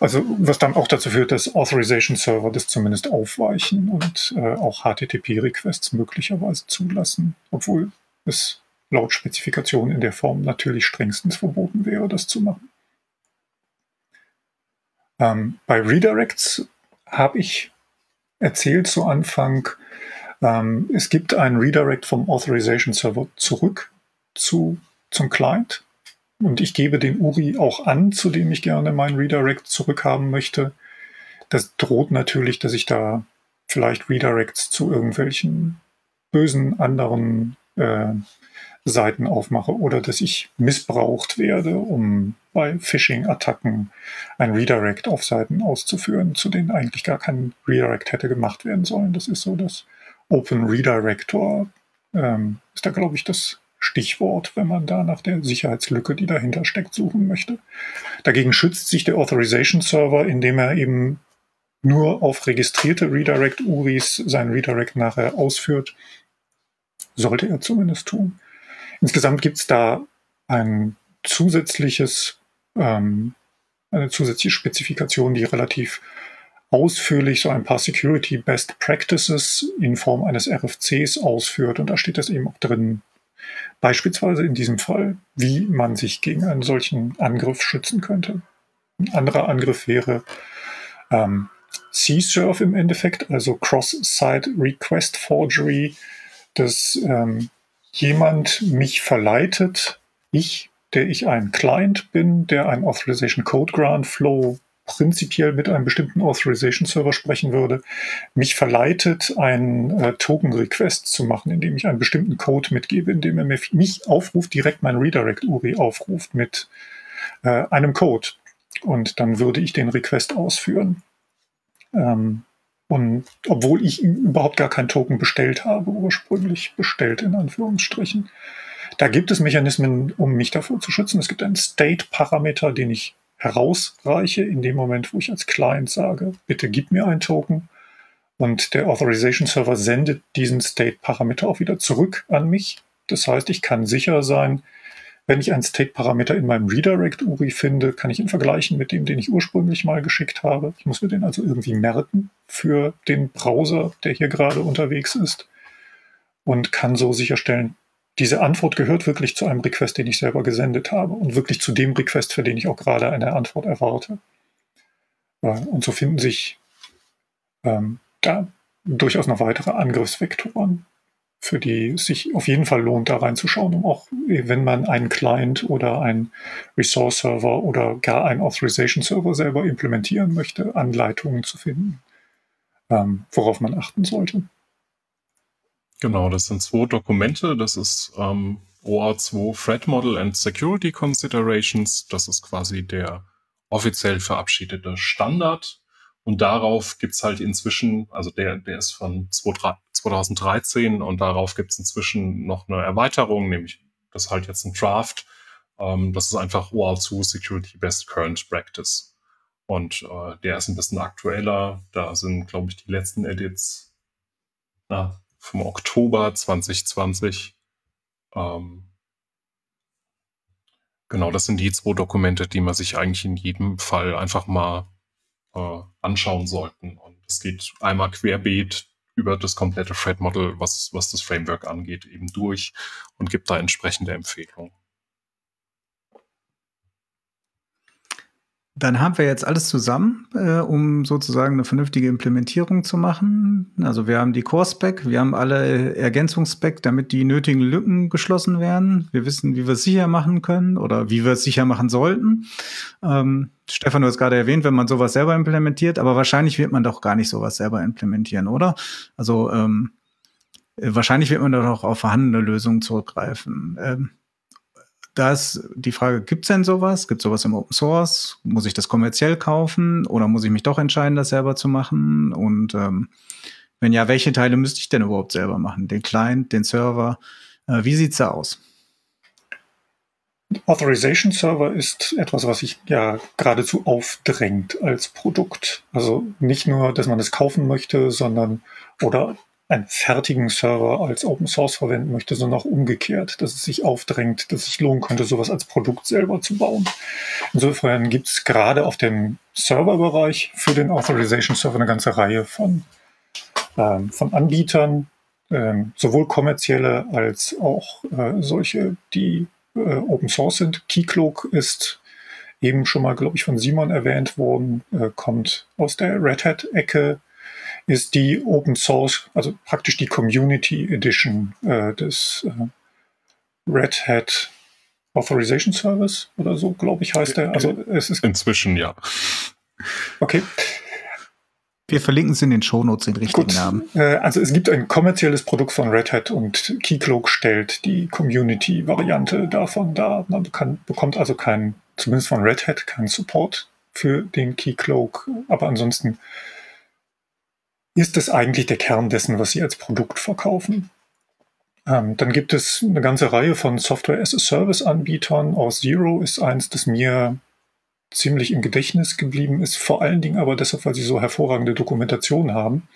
Also was dann auch dazu führt, dass Authorization Server das zumindest aufweichen und äh, auch HTTP-Requests möglicherweise zulassen, obwohl es laut Spezifikation in der Form natürlich strengstens verboten wäre, das zu machen. Ähm, bei Redirects habe ich erzählt zu Anfang, ähm, es gibt einen Redirect vom Authorization Server zurück zu, zum Client. Und ich gebe den URI auch an, zu dem ich gerne meinen Redirect zurückhaben möchte. Das droht natürlich, dass ich da vielleicht Redirects zu irgendwelchen bösen anderen äh, Seiten aufmache oder dass ich missbraucht werde, um bei Phishing-Attacken ein Redirect auf Seiten auszuführen, zu denen eigentlich gar kein Redirect hätte gemacht werden sollen. Das ist so das Open Redirector, ähm, ist da, glaube ich, das Stichwort, wenn man da nach der Sicherheitslücke, die dahinter steckt, suchen möchte. Dagegen schützt sich der Authorization Server, indem er eben nur auf registrierte Redirect-URIs sein Redirect nachher ausführt. Sollte er zumindest tun. Insgesamt gibt es da ein zusätzliches, ähm, eine zusätzliche Spezifikation, die relativ ausführlich so ein paar Security Best Practices in Form eines RFCs ausführt. Und da steht das eben auch drin, Beispielsweise in diesem Fall, wie man sich gegen einen solchen Angriff schützen könnte. Ein anderer Angriff wäre ähm, C-Surf im Endeffekt, also Cross-Site Request Forgery, dass ähm, jemand mich verleitet, ich, der ich ein Client bin, der ein Authorization Code Grant Flow prinzipiell mit einem bestimmten Authorization Server sprechen würde, mich verleitet, einen äh, Token Request zu machen, indem ich einen bestimmten Code mitgebe, indem er mich aufruft, direkt mein Redirect URI aufruft mit äh, einem Code. Und dann würde ich den Request ausführen. Ähm, und obwohl ich überhaupt gar keinen Token bestellt habe, ursprünglich bestellt in Anführungsstrichen. Da gibt es Mechanismen, um mich davor zu schützen. Es gibt einen State-Parameter, den ich herausreiche, in dem Moment, wo ich als Client sage, bitte gib mir einen Token. Und der Authorization Server sendet diesen State-Parameter auch wieder zurück an mich. Das heißt, ich kann sicher sein, wenn ich einen State-Parameter in meinem Redirect-URI finde, kann ich ihn vergleichen mit dem, den ich ursprünglich mal geschickt habe. Ich muss mir den also irgendwie merken für den Browser, der hier gerade unterwegs ist und kann so sicherstellen, diese Antwort gehört wirklich zu einem Request, den ich selber gesendet habe und wirklich zu dem Request, für den ich auch gerade eine Antwort erwarte. Und so finden sich ähm, da durchaus noch weitere Angriffsvektoren, für die es sich auf jeden Fall lohnt, da reinzuschauen, um auch, wenn man einen Client oder einen Resource-Server oder gar einen Authorization-Server selber implementieren möchte, Anleitungen zu finden, ähm, worauf man achten sollte. Genau, das sind zwei Dokumente. Das ist ähm, OA2 Threat Model and Security Considerations. Das ist quasi der offiziell verabschiedete Standard. Und darauf gibt's halt inzwischen, also der, der ist von 2013 und darauf gibt's inzwischen noch eine Erweiterung, nämlich das ist halt jetzt ein Draft. Ähm, das ist einfach OA2 Security Best Current Practice. Und äh, der ist ein bisschen aktueller. Da sind, glaube ich, die letzten Edits na, vom Oktober 2020. Ähm, genau, das sind die zwei Dokumente, die man sich eigentlich in jedem Fall einfach mal äh, anschauen sollten. Und es geht einmal querbeet über das komplette Thread-Model, was, was das Framework angeht, eben durch und gibt da entsprechende Empfehlungen. Dann haben wir jetzt alles zusammen, äh, um sozusagen eine vernünftige Implementierung zu machen. Also wir haben die Core-Spec, wir haben alle Ergänzungsspec, damit die nötigen Lücken geschlossen werden. Wir wissen, wie wir es sicher machen können oder wie wir es sicher machen sollten. Ähm, Stefan, du hast gerade erwähnt, wenn man sowas selber implementiert, aber wahrscheinlich wird man doch gar nicht sowas selber implementieren, oder? Also ähm, wahrscheinlich wird man doch auch auf vorhandene Lösungen zurückgreifen. Ähm, da ist die Frage, gibt es denn sowas? Gibt es sowas im Open Source? Muss ich das kommerziell kaufen oder muss ich mich doch entscheiden, das selber zu machen? Und ähm, wenn ja, welche Teile müsste ich denn überhaupt selber machen? Den Client, den Server? Äh, wie sieht's da aus? Authorization Server ist etwas, was sich ja geradezu aufdrängt als Produkt. Also nicht nur, dass man es kaufen möchte, sondern oder einen fertigen Server als Open Source verwenden möchte, sondern auch umgekehrt, dass es sich aufdrängt, dass es sich lohnen könnte, sowas als Produkt selber zu bauen. Insofern gibt es gerade auf dem Serverbereich für den Authorization Server eine ganze Reihe von, ähm, von Anbietern, ähm, sowohl kommerzielle als auch äh, solche, die äh, Open Source sind. Keycloak ist eben schon mal, glaube ich, von Simon erwähnt worden, äh, kommt aus der Red Hat-Ecke ist die Open Source, also praktisch die Community Edition äh, des äh, Red Hat Authorization Service oder so, glaube ich, heißt der. Also es ist inzwischen ja. Okay. Wir verlinken es in den Shownotes den richtigen Gut. Namen. Äh, also es gibt ein kommerzielles Produkt von Red Hat und Keycloak stellt die Community-Variante davon dar. Man kann, bekommt also keinen, zumindest von Red Hat, keinen Support für den Keycloak, aber ansonsten ist es eigentlich der Kern dessen, was sie als Produkt verkaufen. Ähm, dann gibt es eine ganze Reihe von Software-as-a-Service-Anbietern. Aus Zero ist eins, das mir ziemlich im Gedächtnis geblieben ist, vor allen Dingen aber deshalb, weil sie so hervorragende Dokumentation haben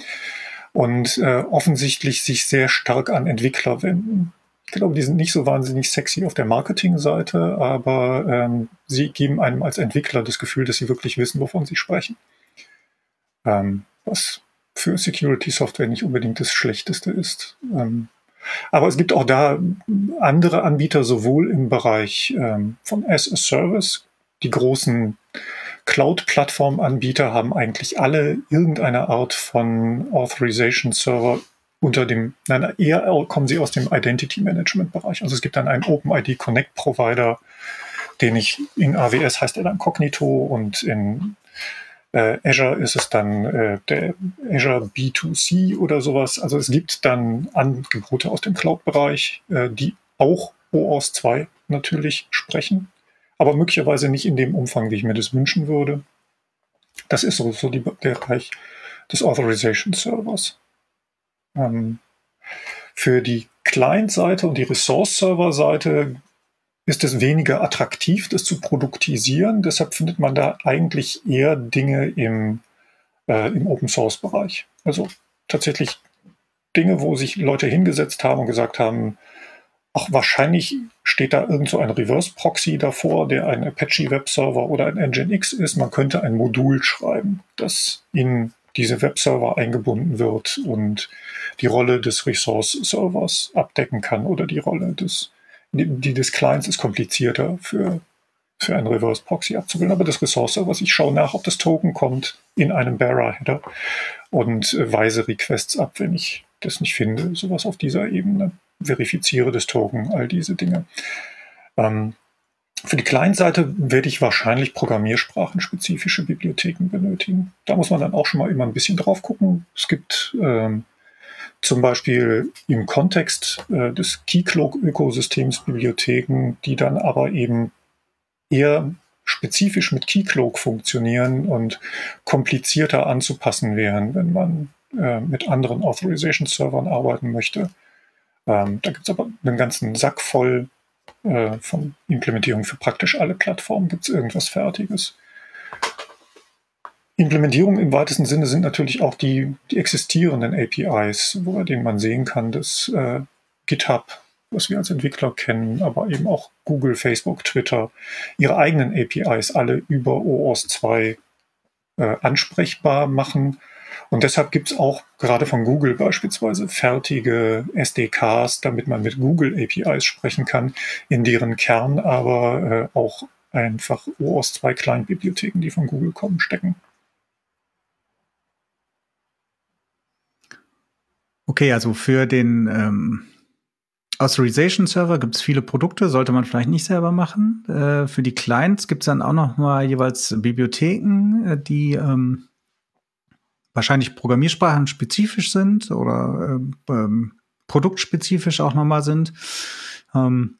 und äh, offensichtlich sich sehr stark an Entwickler wenden. Ich glaube, die sind nicht so wahnsinnig sexy auf der Marketingseite, aber ähm, sie geben einem als Entwickler das Gefühl, dass sie wirklich wissen, wovon sie sprechen. Ähm, was für Security-Software nicht unbedingt das Schlechteste ist. Ähm, aber es gibt auch da andere Anbieter, sowohl im Bereich ähm, von as a Service. Die großen Cloud-Plattform-Anbieter haben eigentlich alle irgendeine Art von Authorization-Server unter dem, nein, eher kommen sie aus dem Identity Management-Bereich. Also es gibt dann einen OpenID Connect Provider, den ich in AWS heißt er dann Cognito und in äh, Azure ist es dann äh, der Azure B2C oder sowas. Also es gibt dann Angebote aus dem Cloud-Bereich, äh, die auch OAuth 2 natürlich sprechen, aber möglicherweise nicht in dem Umfang, wie ich mir das wünschen würde. Das ist so, die, der Bereich des Authorization Servers. Ähm, für die Client-Seite und die Resource-Server-Seite ist es weniger attraktiv, das zu produktisieren. Deshalb findet man da eigentlich eher Dinge im, äh, im Open Source Bereich. Also tatsächlich Dinge, wo sich Leute hingesetzt haben und gesagt haben, ach, wahrscheinlich steht da irgend so ein Reverse Proxy davor, der ein Apache Webserver oder ein Nginx ist. Man könnte ein Modul schreiben, das in diese Webserver eingebunden wird und die Rolle des Resource Servers abdecken kann oder die Rolle des die des Clients ist komplizierter für, für einen Reverse Proxy abzubilden, aber das Resource was ich schaue nach, ob das Token kommt in einem Bearer-Header und äh, weise Requests ab, wenn ich das nicht finde. Sowas auf dieser Ebene. Verifiziere das Token, all diese Dinge. Ähm, für die Client-Seite werde ich wahrscheinlich programmiersprachenspezifische Bibliotheken benötigen. Da muss man dann auch schon mal immer ein bisschen drauf gucken. Es gibt ähm, zum Beispiel im Kontext äh, des Keycloak-Ökosystems Bibliotheken, die dann aber eben eher spezifisch mit Keycloak funktionieren und komplizierter anzupassen wären, wenn man äh, mit anderen Authorization-Servern arbeiten möchte. Ähm, da gibt es aber einen ganzen Sack voll äh, von Implementierungen für praktisch alle Plattformen. Gibt es irgendwas Fertiges? Implementierung im weitesten Sinne sind natürlich auch die, die existierenden APIs, wo, denen man sehen kann, dass äh, GitHub, was wir als Entwickler kennen, aber eben auch Google, Facebook, Twitter, ihre eigenen APIs alle über OAuth 2 äh, ansprechbar machen. Und deshalb gibt es auch gerade von Google beispielsweise fertige SDKs, damit man mit Google APIs sprechen kann, in deren Kern aber äh, auch einfach OAuth 2 Client-Bibliotheken, die von Google kommen, stecken. Okay, also für den ähm, Authorization Server gibt es viele Produkte, sollte man vielleicht nicht selber machen. Äh, für die Clients gibt es dann auch noch mal jeweils Bibliotheken, äh, die ähm, wahrscheinlich Programmiersprachen spezifisch sind oder äh, ähm, produktspezifisch auch nochmal sind. Ähm,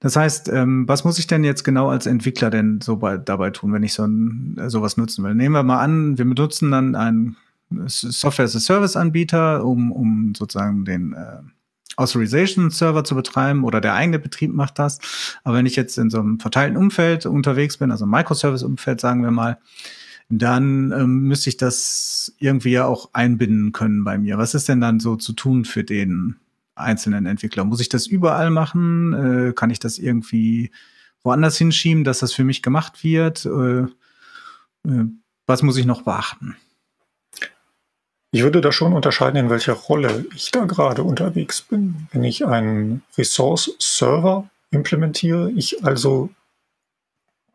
das heißt, ähm, was muss ich denn jetzt genau als Entwickler denn so bei, dabei tun, wenn ich so ein, äh, sowas nutzen will? Nehmen wir mal an, wir benutzen dann einen Software-as-a-Service-Anbieter, um, um sozusagen den äh, Authorization-Server zu betreiben oder der eigene Betrieb macht das. Aber wenn ich jetzt in so einem verteilten Umfeld unterwegs bin, also Microservice-Umfeld, sagen wir mal, dann ähm, müsste ich das irgendwie ja auch einbinden können bei mir. Was ist denn dann so zu tun für den einzelnen Entwickler? Muss ich das überall machen? Äh, kann ich das irgendwie woanders hinschieben, dass das für mich gemacht wird? Äh, äh, was muss ich noch beachten? Ich würde da schon unterscheiden, in welcher Rolle ich da gerade unterwegs bin. Wenn ich einen Resource-Server implementiere, ich also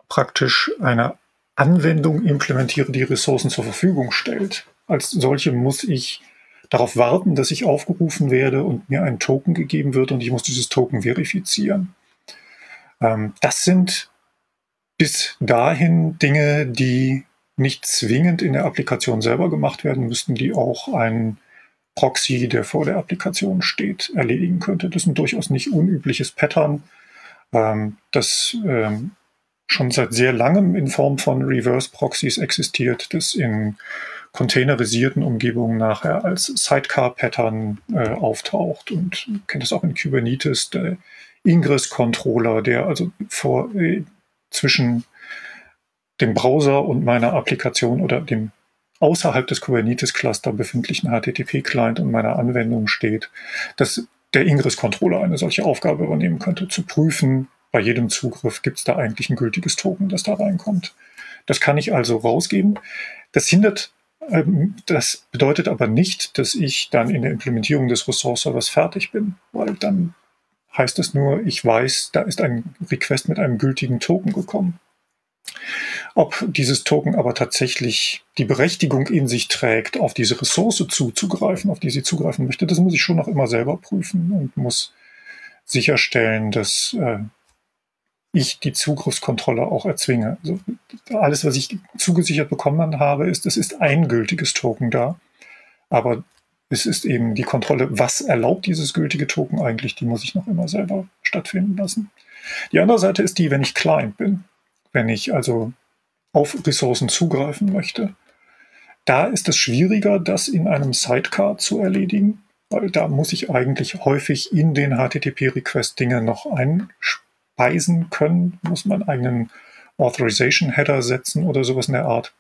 praktisch eine Anwendung implementiere, die Ressourcen zur Verfügung stellt. Als solche muss ich darauf warten, dass ich aufgerufen werde und mir ein Token gegeben wird und ich muss dieses Token verifizieren. Ähm, das sind bis dahin Dinge, die nicht zwingend in der Applikation selber gemacht werden müssten, die auch ein Proxy, der vor der Applikation steht, erledigen könnte. Das ist ein durchaus nicht unübliches Pattern, ähm, das ähm, schon seit sehr langem in Form von Reverse Proxies existiert, das in containerisierten Umgebungen nachher als Sidecar-Pattern äh, auftaucht und kennt es auch in Kubernetes, der Ingress-Controller, der also vor, äh, zwischen dem Browser und meiner Applikation oder dem außerhalb des Kubernetes-Cluster befindlichen HTTP-Client und meiner Anwendung steht, dass der Ingress-Controller eine solche Aufgabe übernehmen könnte, zu prüfen, bei jedem Zugriff gibt es da eigentlich ein gültiges Token, das da reinkommt. Das kann ich also rausgeben. Das hindert, ähm, das bedeutet aber nicht, dass ich dann in der Implementierung des Resource-Servers fertig bin, weil dann heißt es nur, ich weiß, da ist ein Request mit einem gültigen Token gekommen. Ob dieses Token aber tatsächlich die Berechtigung in sich trägt, auf diese Ressource zuzugreifen, auf die sie zugreifen möchte, das muss ich schon noch immer selber prüfen und muss sicherstellen, dass äh, ich die Zugriffskontrolle auch erzwinge. Also alles, was ich zugesichert bekommen habe, ist, es ist ein gültiges Token da. Aber es ist eben die Kontrolle, was erlaubt dieses gültige Token eigentlich, die muss ich noch immer selber stattfinden lassen. Die andere Seite ist die, wenn ich Client bin, wenn ich also auf Ressourcen zugreifen möchte. Da ist es schwieriger, das in einem Sidecar zu erledigen, weil da muss ich eigentlich häufig in den HTTP-Request Dinge noch einspielen speisen können, muss man einen eigenen Authorization-Header setzen oder sowas in der Art.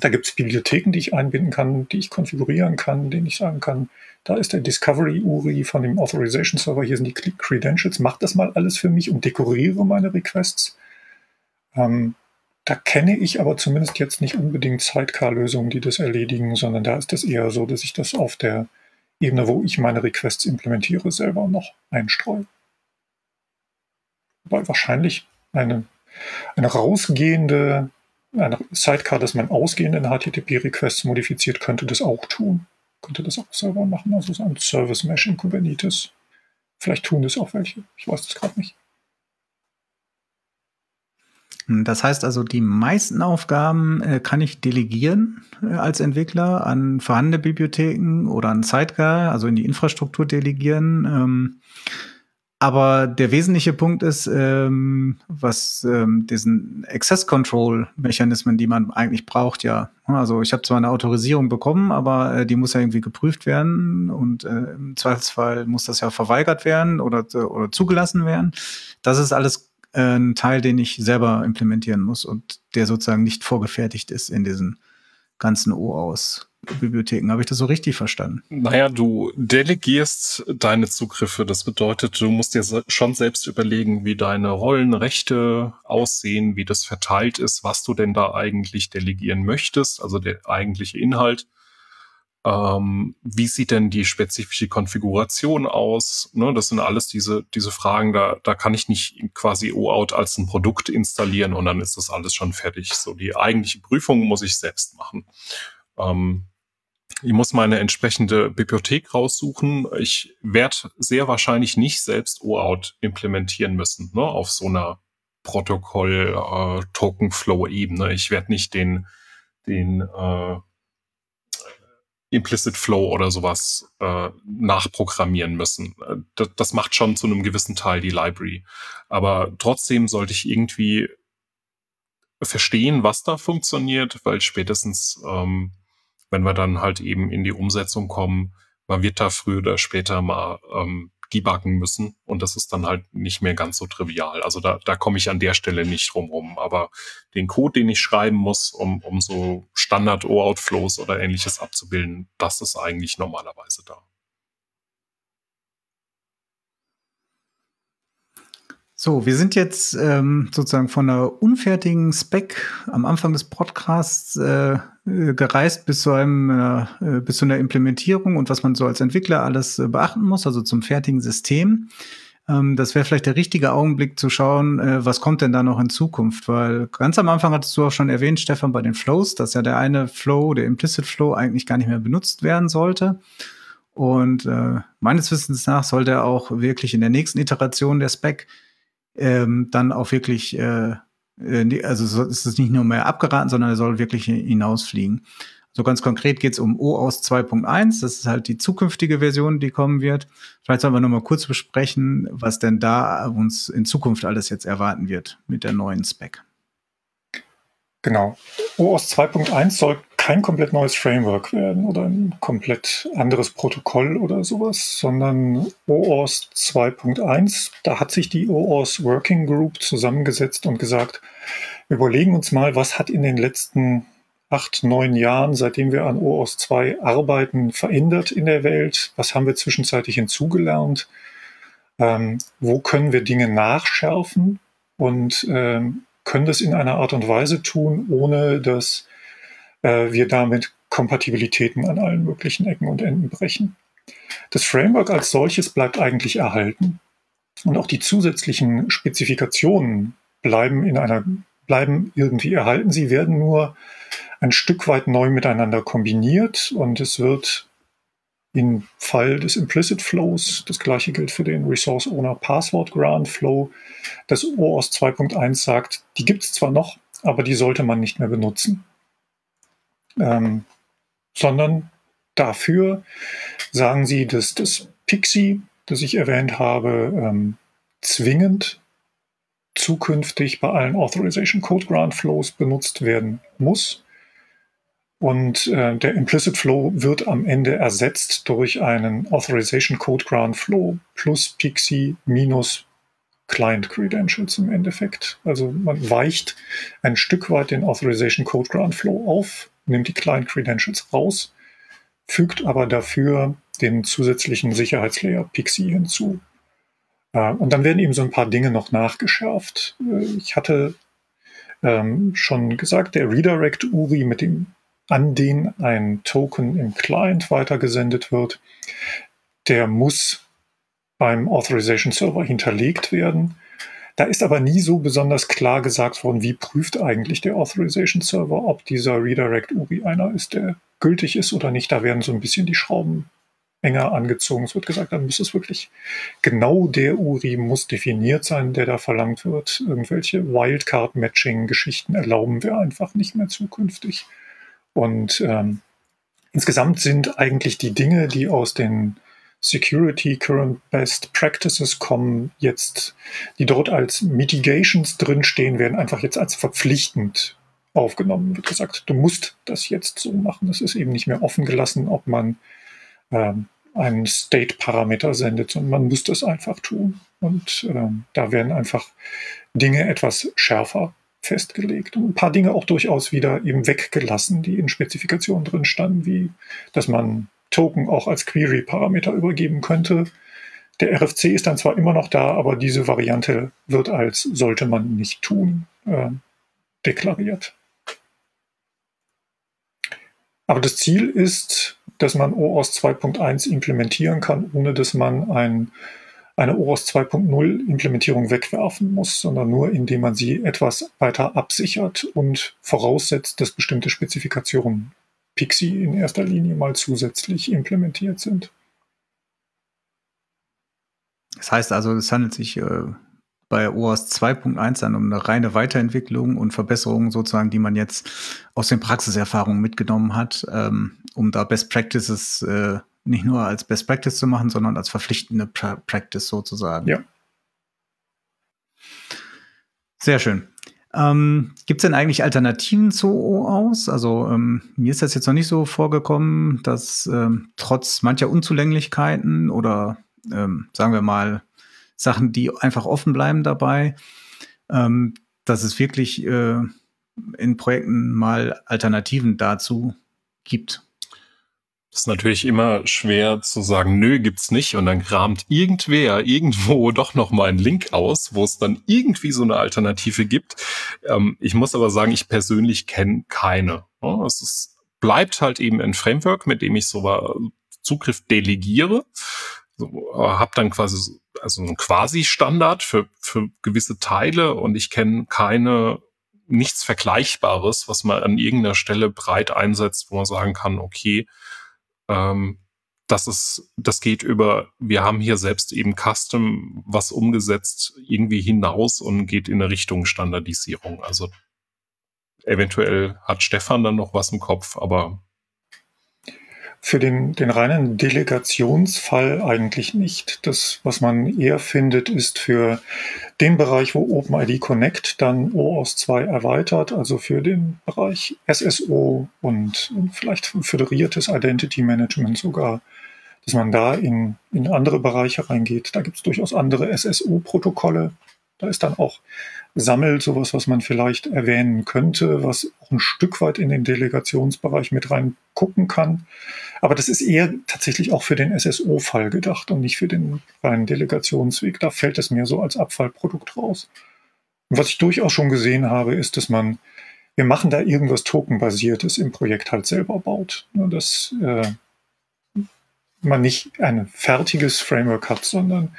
Da gibt es Bibliotheken, die ich einbinden kann, die ich konfigurieren kann, denen ich sagen kann, da ist der Discovery-URI von dem Authorization-Server, hier sind die Credentials, mach das mal alles für mich und dekoriere meine Requests. Ähm, da kenne ich aber zumindest jetzt nicht unbedingt Sidecar-Lösungen, die das erledigen, sondern da ist es eher so, dass ich das auf der Ebene, wo ich meine Requests implementiere, selber noch einstreue wahrscheinlich eine, eine rausgehende, eine Sidecar, dass man ausgehende HTTP-Requests modifiziert, könnte das auch tun. Könnte das auch selber machen, also so ein Service Mesh in Kubernetes. Vielleicht tun das auch welche. Ich weiß das gerade nicht. Das heißt also, die meisten Aufgaben äh, kann ich delegieren äh, als Entwickler an vorhandene Bibliotheken oder an Sidecar, also in die Infrastruktur delegieren. Ähm, aber der wesentliche Punkt ist, ähm, was ähm, diesen Access Control Mechanismen, die man eigentlich braucht, ja. Also ich habe zwar eine Autorisierung bekommen, aber äh, die muss ja irgendwie geprüft werden und äh, im Zweifelsfall muss das ja verweigert werden oder, oder zugelassen werden. Das ist alles äh, ein Teil, den ich selber implementieren muss und der sozusagen nicht vorgefertigt ist in diesen ganzen OAuth Bibliotheken. Habe ich das so richtig verstanden? Naja, du delegierst deine Zugriffe. Das bedeutet, du musst dir schon selbst überlegen, wie deine Rollenrechte aussehen, wie das verteilt ist, was du denn da eigentlich delegieren möchtest, also der eigentliche Inhalt. Ähm, wie sieht denn die spezifische Konfiguration aus? Ne, das sind alles diese, diese Fragen, da, da kann ich nicht quasi OAuth als ein Produkt installieren und dann ist das alles schon fertig. So die eigentliche Prüfung muss ich selbst machen. Ähm, ich muss meine entsprechende Bibliothek raussuchen. Ich werde sehr wahrscheinlich nicht selbst OAuth implementieren müssen, ne, auf so einer Protokoll-Token-Flow-Ebene. Äh, ich werde nicht den, den äh, Implicit Flow oder sowas äh, nachprogrammieren müssen. Äh, das, das macht schon zu einem gewissen Teil die Library. Aber trotzdem sollte ich irgendwie verstehen, was da funktioniert, weil spätestens, ähm, wenn wir dann halt eben in die Umsetzung kommen, man wird da früher oder später mal ähm, debuggen müssen und das ist dann halt nicht mehr ganz so trivial. Also da, da komme ich an der Stelle nicht drum rum. Aber den Code, den ich schreiben muss, um, um so Standard-OAuth-Flows oder ähnliches abzubilden, das ist eigentlich normalerweise da. So, wir sind jetzt ähm, sozusagen von einer unfertigen Spec am Anfang des Podcasts äh, äh gereist bis zu einem äh, bis zu einer Implementierung und was man so als Entwickler alles äh, beachten muss, also zum fertigen System. Ähm, das wäre vielleicht der richtige Augenblick zu schauen, äh, was kommt denn da noch in Zukunft, weil ganz am Anfang hattest du auch schon erwähnt, Stefan, bei den Flows, dass ja der eine Flow, der Implicit Flow, eigentlich gar nicht mehr benutzt werden sollte. Und äh, meines Wissens nach soll der auch wirklich in der nächsten Iteration der Spec ähm, dann auch wirklich, äh, äh also so ist es nicht nur mehr abgeraten, sondern er soll wirklich hinausfliegen. So ganz konkret geht es um OAuth 2.1. Das ist halt die zukünftige Version, die kommen wird. Vielleicht sollen wir noch mal kurz besprechen, was denn da uns in Zukunft alles jetzt erwarten wird mit der neuen Spec. Genau. OAuth 2.1 soll kein komplett neues Framework werden oder ein komplett anderes Protokoll oder sowas, sondern OAuth 2.1, da hat sich die OAuth Working Group zusammengesetzt und gesagt, wir überlegen uns mal, was hat in den letzten acht, neun Jahren, seitdem wir an OAuth 2 arbeiten, verändert in der Welt? Was haben wir zwischenzeitlich hinzugelernt? Ähm, wo können wir Dinge nachschärfen und ähm, können das in einer Art und Weise tun, ohne dass äh, wir damit Kompatibilitäten an allen möglichen Ecken und Enden brechen. Das Framework als solches bleibt eigentlich erhalten und auch die zusätzlichen Spezifikationen bleiben in einer bleiben irgendwie erhalten. Sie werden nur ein Stück weit neu miteinander kombiniert und es wird im Fall des Implicit Flows, das gleiche gilt für den Resource Owner Password Grant Flow, das OAuth 2.1 sagt, die gibt es zwar noch, aber die sollte man nicht mehr benutzen ähm, sondern dafür sagen sie, dass das Pixie, das ich erwähnt habe, ähm, zwingend zukünftig bei allen Authorization Code Grant Flows benutzt werden muss. Und äh, der Implicit Flow wird am Ende ersetzt durch einen Authorization Code Grant Flow plus Pixie minus Client Credentials im Endeffekt. Also man weicht ein Stück weit den Authorization Code Grant Flow auf, nimmt die Client Credentials raus, fügt aber dafür den zusätzlichen Sicherheitslayer Pixie hinzu. Äh, und dann werden eben so ein paar Dinge noch nachgeschärft. Äh, ich hatte ähm, schon gesagt, der Redirect URI, mit dem an den ein Token im Client weitergesendet wird, der muss beim Authorization Server hinterlegt werden. Da ist aber nie so besonders klar gesagt worden, wie prüft eigentlich der Authorization Server, ob dieser Redirect URI einer ist, der gültig ist oder nicht. Da werden so ein bisschen die Schrauben enger angezogen. Es wird gesagt, dann muss es wirklich genau der URI muss definiert sein, der da verlangt wird. Irgendwelche Wildcard-Matching-Geschichten erlauben wir einfach nicht mehr zukünftig. Und ähm, insgesamt sind eigentlich die Dinge, die aus den Security Current Best Practices kommen jetzt, die dort als Mitigations drinstehen, werden einfach jetzt als verpflichtend aufgenommen. Wird gesagt, du musst das jetzt so machen. Das ist eben nicht mehr offen gelassen, ob man ähm, einen State-Parameter sendet, sondern man muss das einfach tun. Und ähm, da werden einfach Dinge etwas schärfer festgelegt und ein paar Dinge auch durchaus wieder eben weggelassen, die in Spezifikationen drin standen, wie dass man Token auch als Query-Parameter übergeben könnte. Der RFC ist dann zwar immer noch da, aber diese Variante wird als sollte man nicht tun äh, deklariert. Aber das Ziel ist, dass man OAuth 2.1 implementieren kann, ohne dass man ein, eine OAuth 2.0 Implementierung wegwerfen muss, sondern nur indem man sie etwas weiter absichert und voraussetzt, dass bestimmte Spezifikationen Pixie in erster Linie mal zusätzlich implementiert sind. Das heißt also, es handelt sich äh, bei OAS 2.1 dann um eine reine Weiterentwicklung und Verbesserung sozusagen, die man jetzt aus den Praxiserfahrungen mitgenommen hat, ähm, um da Best Practices äh, nicht nur als Best Practice zu machen, sondern als verpflichtende pra Practice sozusagen. Ja. Sehr schön. Ähm, Gibt es denn eigentlich Alternativen zu OAuth? Also ähm, mir ist das jetzt noch nicht so vorgekommen, dass ähm, trotz mancher Unzulänglichkeiten oder ähm, sagen wir mal Sachen, die einfach offen bleiben dabei, ähm, dass es wirklich äh, in Projekten mal Alternativen dazu gibt. Ist natürlich immer schwer zu sagen, nö, gibt's nicht. Und dann kramt irgendwer irgendwo doch noch mal einen Link aus, wo es dann irgendwie so eine Alternative gibt. Ähm, ich muss aber sagen, ich persönlich kenne keine. Es ist, bleibt halt eben ein Framework, mit dem ich so Zugriff delegiere. So, äh, habe dann quasi also ein Quasi-Standard für, für gewisse Teile und ich kenne keine nichts Vergleichbares, was man an irgendeiner Stelle breit einsetzt, wo man sagen kann, okay, ähm, das ist, das geht über, wir haben hier selbst eben Custom was umgesetzt, irgendwie hinaus und geht in eine Richtung Standardisierung. Also eventuell hat Stefan dann noch was im Kopf, aber für den, den reinen Delegationsfall eigentlich nicht. Das, was man eher findet, ist für den Bereich, wo OpenID Connect dann OAuth 2 erweitert, also für den Bereich SSO und vielleicht föderiertes Identity Management sogar, dass man da in, in andere Bereiche reingeht. Da gibt es durchaus andere SSO-Protokolle. Da ist dann auch Sammel sowas, was man vielleicht erwähnen könnte, was auch ein Stück weit in den Delegationsbereich mit rein gucken kann. Aber das ist eher tatsächlich auch für den SSO-Fall gedacht und nicht für den reinen Delegationsweg. Da fällt es mir so als Abfallprodukt raus. Und was ich durchaus schon gesehen habe, ist, dass man, wir machen da irgendwas Token-basiertes im Projekt halt selber baut. Dass äh, man nicht ein fertiges Framework hat, sondern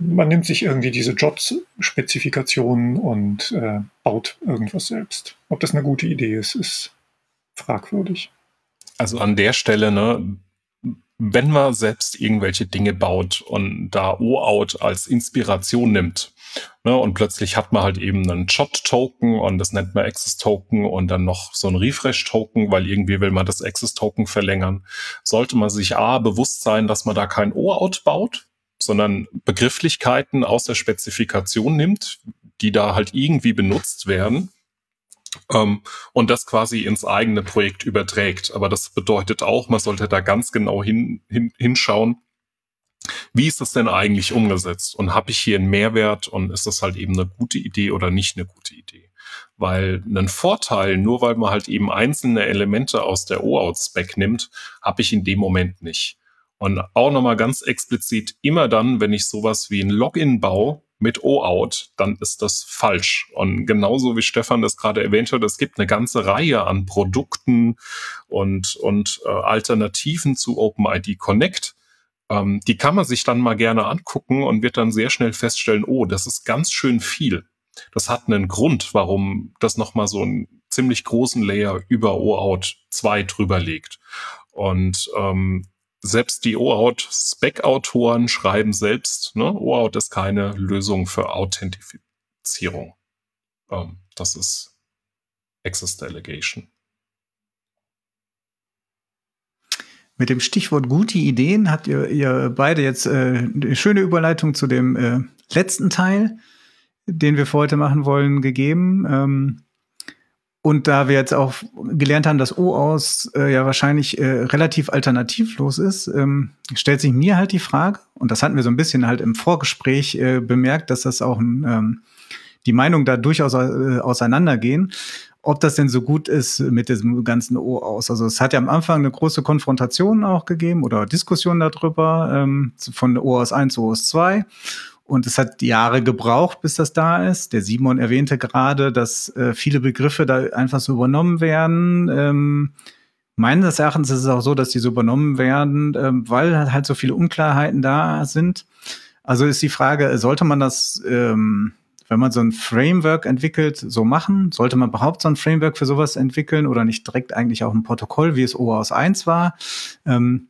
man nimmt sich irgendwie diese Jobs-Spezifikationen und äh, baut irgendwas selbst. Ob das eine gute Idee ist, ist fragwürdig. Also an der Stelle, ne, wenn man selbst irgendwelche Dinge baut und da OAuth als Inspiration nimmt, ne, und plötzlich hat man halt eben einen Jot-Token und das nennt man Access-Token und dann noch so ein Refresh-Token, weil irgendwie will man das Access-Token verlängern, sollte man sich A, bewusst sein, dass man da kein OAuth baut, sondern Begrifflichkeiten aus der Spezifikation nimmt, die da halt irgendwie benutzt werden ähm, und das quasi ins eigene Projekt überträgt. Aber das bedeutet auch, man sollte da ganz genau hin, hin, hinschauen, wie ist das denn eigentlich umgesetzt? Und habe ich hier einen Mehrwert und ist das halt eben eine gute Idee oder nicht eine gute Idee? Weil einen Vorteil, nur weil man halt eben einzelne Elemente aus der OAuth-Spec nimmt, habe ich in dem Moment nicht. Und auch nochmal ganz explizit, immer dann, wenn ich sowas wie ein Login baue, mit OAuth, dann ist das falsch. Und genauso wie Stefan das gerade erwähnt hat, es gibt eine ganze Reihe an Produkten und, und äh, Alternativen zu OpenID Connect. Ähm, die kann man sich dann mal gerne angucken und wird dann sehr schnell feststellen, oh, das ist ganz schön viel. Das hat einen Grund, warum das nochmal so einen ziemlich großen Layer über OAuth 2 drüber legt. Und ähm, selbst die OAuth-Spec-Autoren schreiben selbst, ne, OAuth ist keine Lösung für Authentifizierung. Ähm, das ist Access Delegation. Mit dem Stichwort gute Ideen habt ihr, ihr beide jetzt äh, eine schöne Überleitung zu dem äh, letzten Teil, den wir für heute machen wollen, gegeben. Ähm, und da wir jetzt auch gelernt haben, dass O aus äh, ja wahrscheinlich äh, relativ alternativlos ist, ähm, stellt sich mir halt die Frage, und das hatten wir so ein bisschen halt im Vorgespräch äh, bemerkt, dass das auch ähm, die Meinungen da durchaus äh, auseinandergehen ob das denn so gut ist mit diesem ganzen O aus. Also es hat ja am Anfang eine große Konfrontation auch gegeben oder Diskussion darüber ähm, von OAuth 1 zu OAuth 2. Und es hat Jahre gebraucht, bis das da ist. Der Simon erwähnte gerade, dass äh, viele Begriffe da einfach so übernommen werden. Ähm, meines Erachtens ist es auch so, dass die so übernommen werden, ähm, weil halt so viele Unklarheiten da sind. Also ist die Frage, sollte man das, ähm, wenn man so ein Framework entwickelt, so machen? Sollte man überhaupt so ein Framework für sowas entwickeln oder nicht direkt eigentlich auch ein Protokoll, wie es OAuth 1 war? Ähm,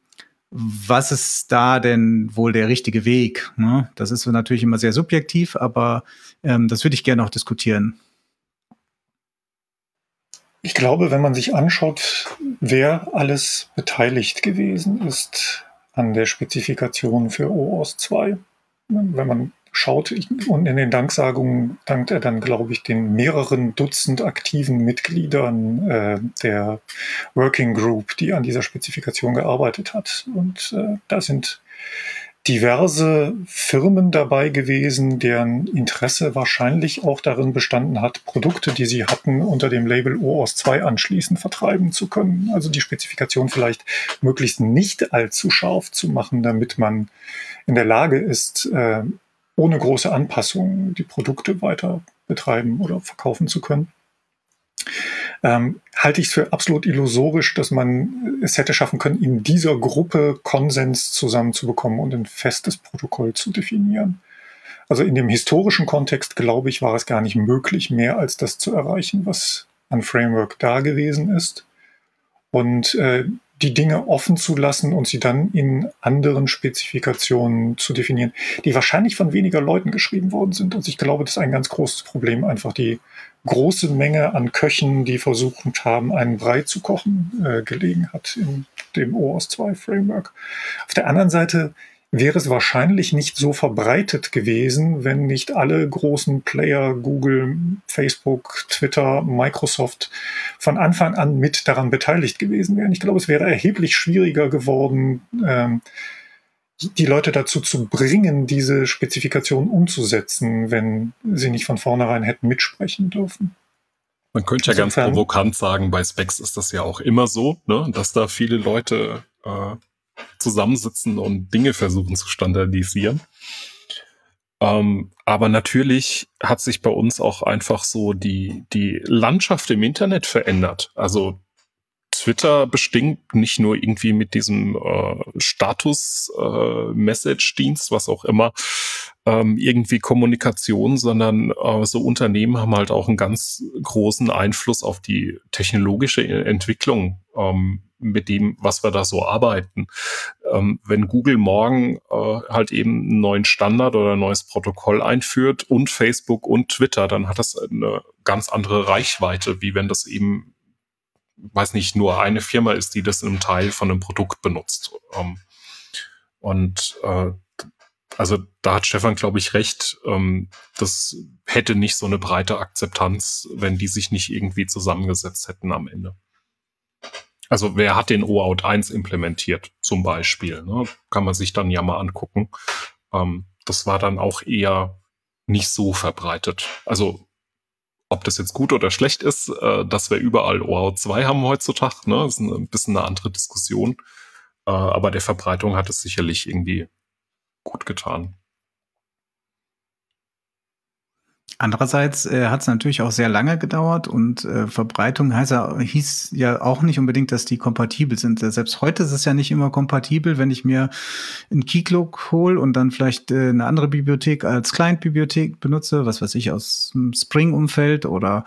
was ist da denn wohl der richtige Weg? Ne? Das ist natürlich immer sehr subjektiv, aber ähm, das würde ich gerne auch diskutieren. Ich glaube, wenn man sich anschaut, wer alles beteiligt gewesen ist an der Spezifikation für OAuth 2, wenn man schaut und in den Danksagungen dankt er dann, glaube ich, den mehreren Dutzend aktiven Mitgliedern äh, der Working Group, die an dieser Spezifikation gearbeitet hat. Und äh, da sind diverse Firmen dabei gewesen, deren Interesse wahrscheinlich auch darin bestanden hat, Produkte, die sie hatten, unter dem Label OAuth 2 anschließend vertreiben zu können. Also die Spezifikation vielleicht möglichst nicht allzu scharf zu machen, damit man in der Lage ist, äh, ohne große Anpassungen die Produkte weiter betreiben oder verkaufen zu können. Ähm, halte ich es für absolut illusorisch, dass man es hätte schaffen können, in dieser Gruppe Konsens zusammenzubekommen und ein festes Protokoll zu definieren. Also in dem historischen Kontext, glaube ich, war es gar nicht möglich, mehr als das zu erreichen, was an Framework da gewesen ist. Und äh, die Dinge offen zu lassen und sie dann in anderen Spezifikationen zu definieren, die wahrscheinlich von weniger Leuten geschrieben worden sind. Also ich glaube, das ist ein ganz großes Problem, einfach die große Menge an Köchen, die versucht haben, einen Brei zu kochen, äh, gelegen hat in dem OAuth 2 Framework. Auf der anderen Seite wäre es wahrscheinlich nicht so verbreitet gewesen, wenn nicht alle großen Player, Google, Facebook, Twitter, Microsoft, von Anfang an mit daran beteiligt gewesen wären. Ich glaube, es wäre erheblich schwieriger geworden, ähm, die Leute dazu zu bringen, diese Spezifikation umzusetzen, wenn sie nicht von vornherein hätten mitsprechen dürfen. Man könnte ja ganz provokant sagen, bei Specs ist das ja auch immer so, ne, dass da viele Leute äh, zusammensitzen und Dinge versuchen zu standardisieren. Ähm, aber natürlich hat sich bei uns auch einfach so die, die Landschaft im Internet verändert. Also Twitter bestimmt nicht nur irgendwie mit diesem äh, Status-Message-Dienst, äh, was auch immer, ähm, irgendwie Kommunikation, sondern äh, so Unternehmen haben halt auch einen ganz großen Einfluss auf die technologische Entwicklung ähm, mit dem, was wir da so arbeiten. Ähm, wenn Google morgen äh, halt eben einen neuen Standard oder ein neues Protokoll einführt und Facebook und Twitter, dann hat das eine ganz andere Reichweite, wie wenn das eben, weiß nicht, nur eine Firma ist, die das einem Teil von einem Produkt benutzt. Ähm, und äh, also da hat Stefan, glaube ich, recht. Ähm, das hätte nicht so eine breite Akzeptanz, wenn die sich nicht irgendwie zusammengesetzt hätten am Ende. Also wer hat den OAuth 1 implementiert zum Beispiel? Ne? Kann man sich dann ja mal angucken. Ähm, das war dann auch eher nicht so verbreitet. Also ob das jetzt gut oder schlecht ist, äh, dass wir überall OAuth 2 haben heutzutage, ne? Das ist ein bisschen eine andere Diskussion. Äh, aber der Verbreitung hat es sicherlich irgendwie gut getan. Andererseits äh, hat es natürlich auch sehr lange gedauert und äh, Verbreitung heißt ja, hieß ja auch nicht unbedingt, dass die kompatibel sind. Äh, selbst heute ist es ja nicht immer kompatibel, wenn ich mir ein Keycloak hole und dann vielleicht äh, eine andere Bibliothek als Client-Bibliothek benutze, was weiß ich, aus dem Spring-Umfeld oder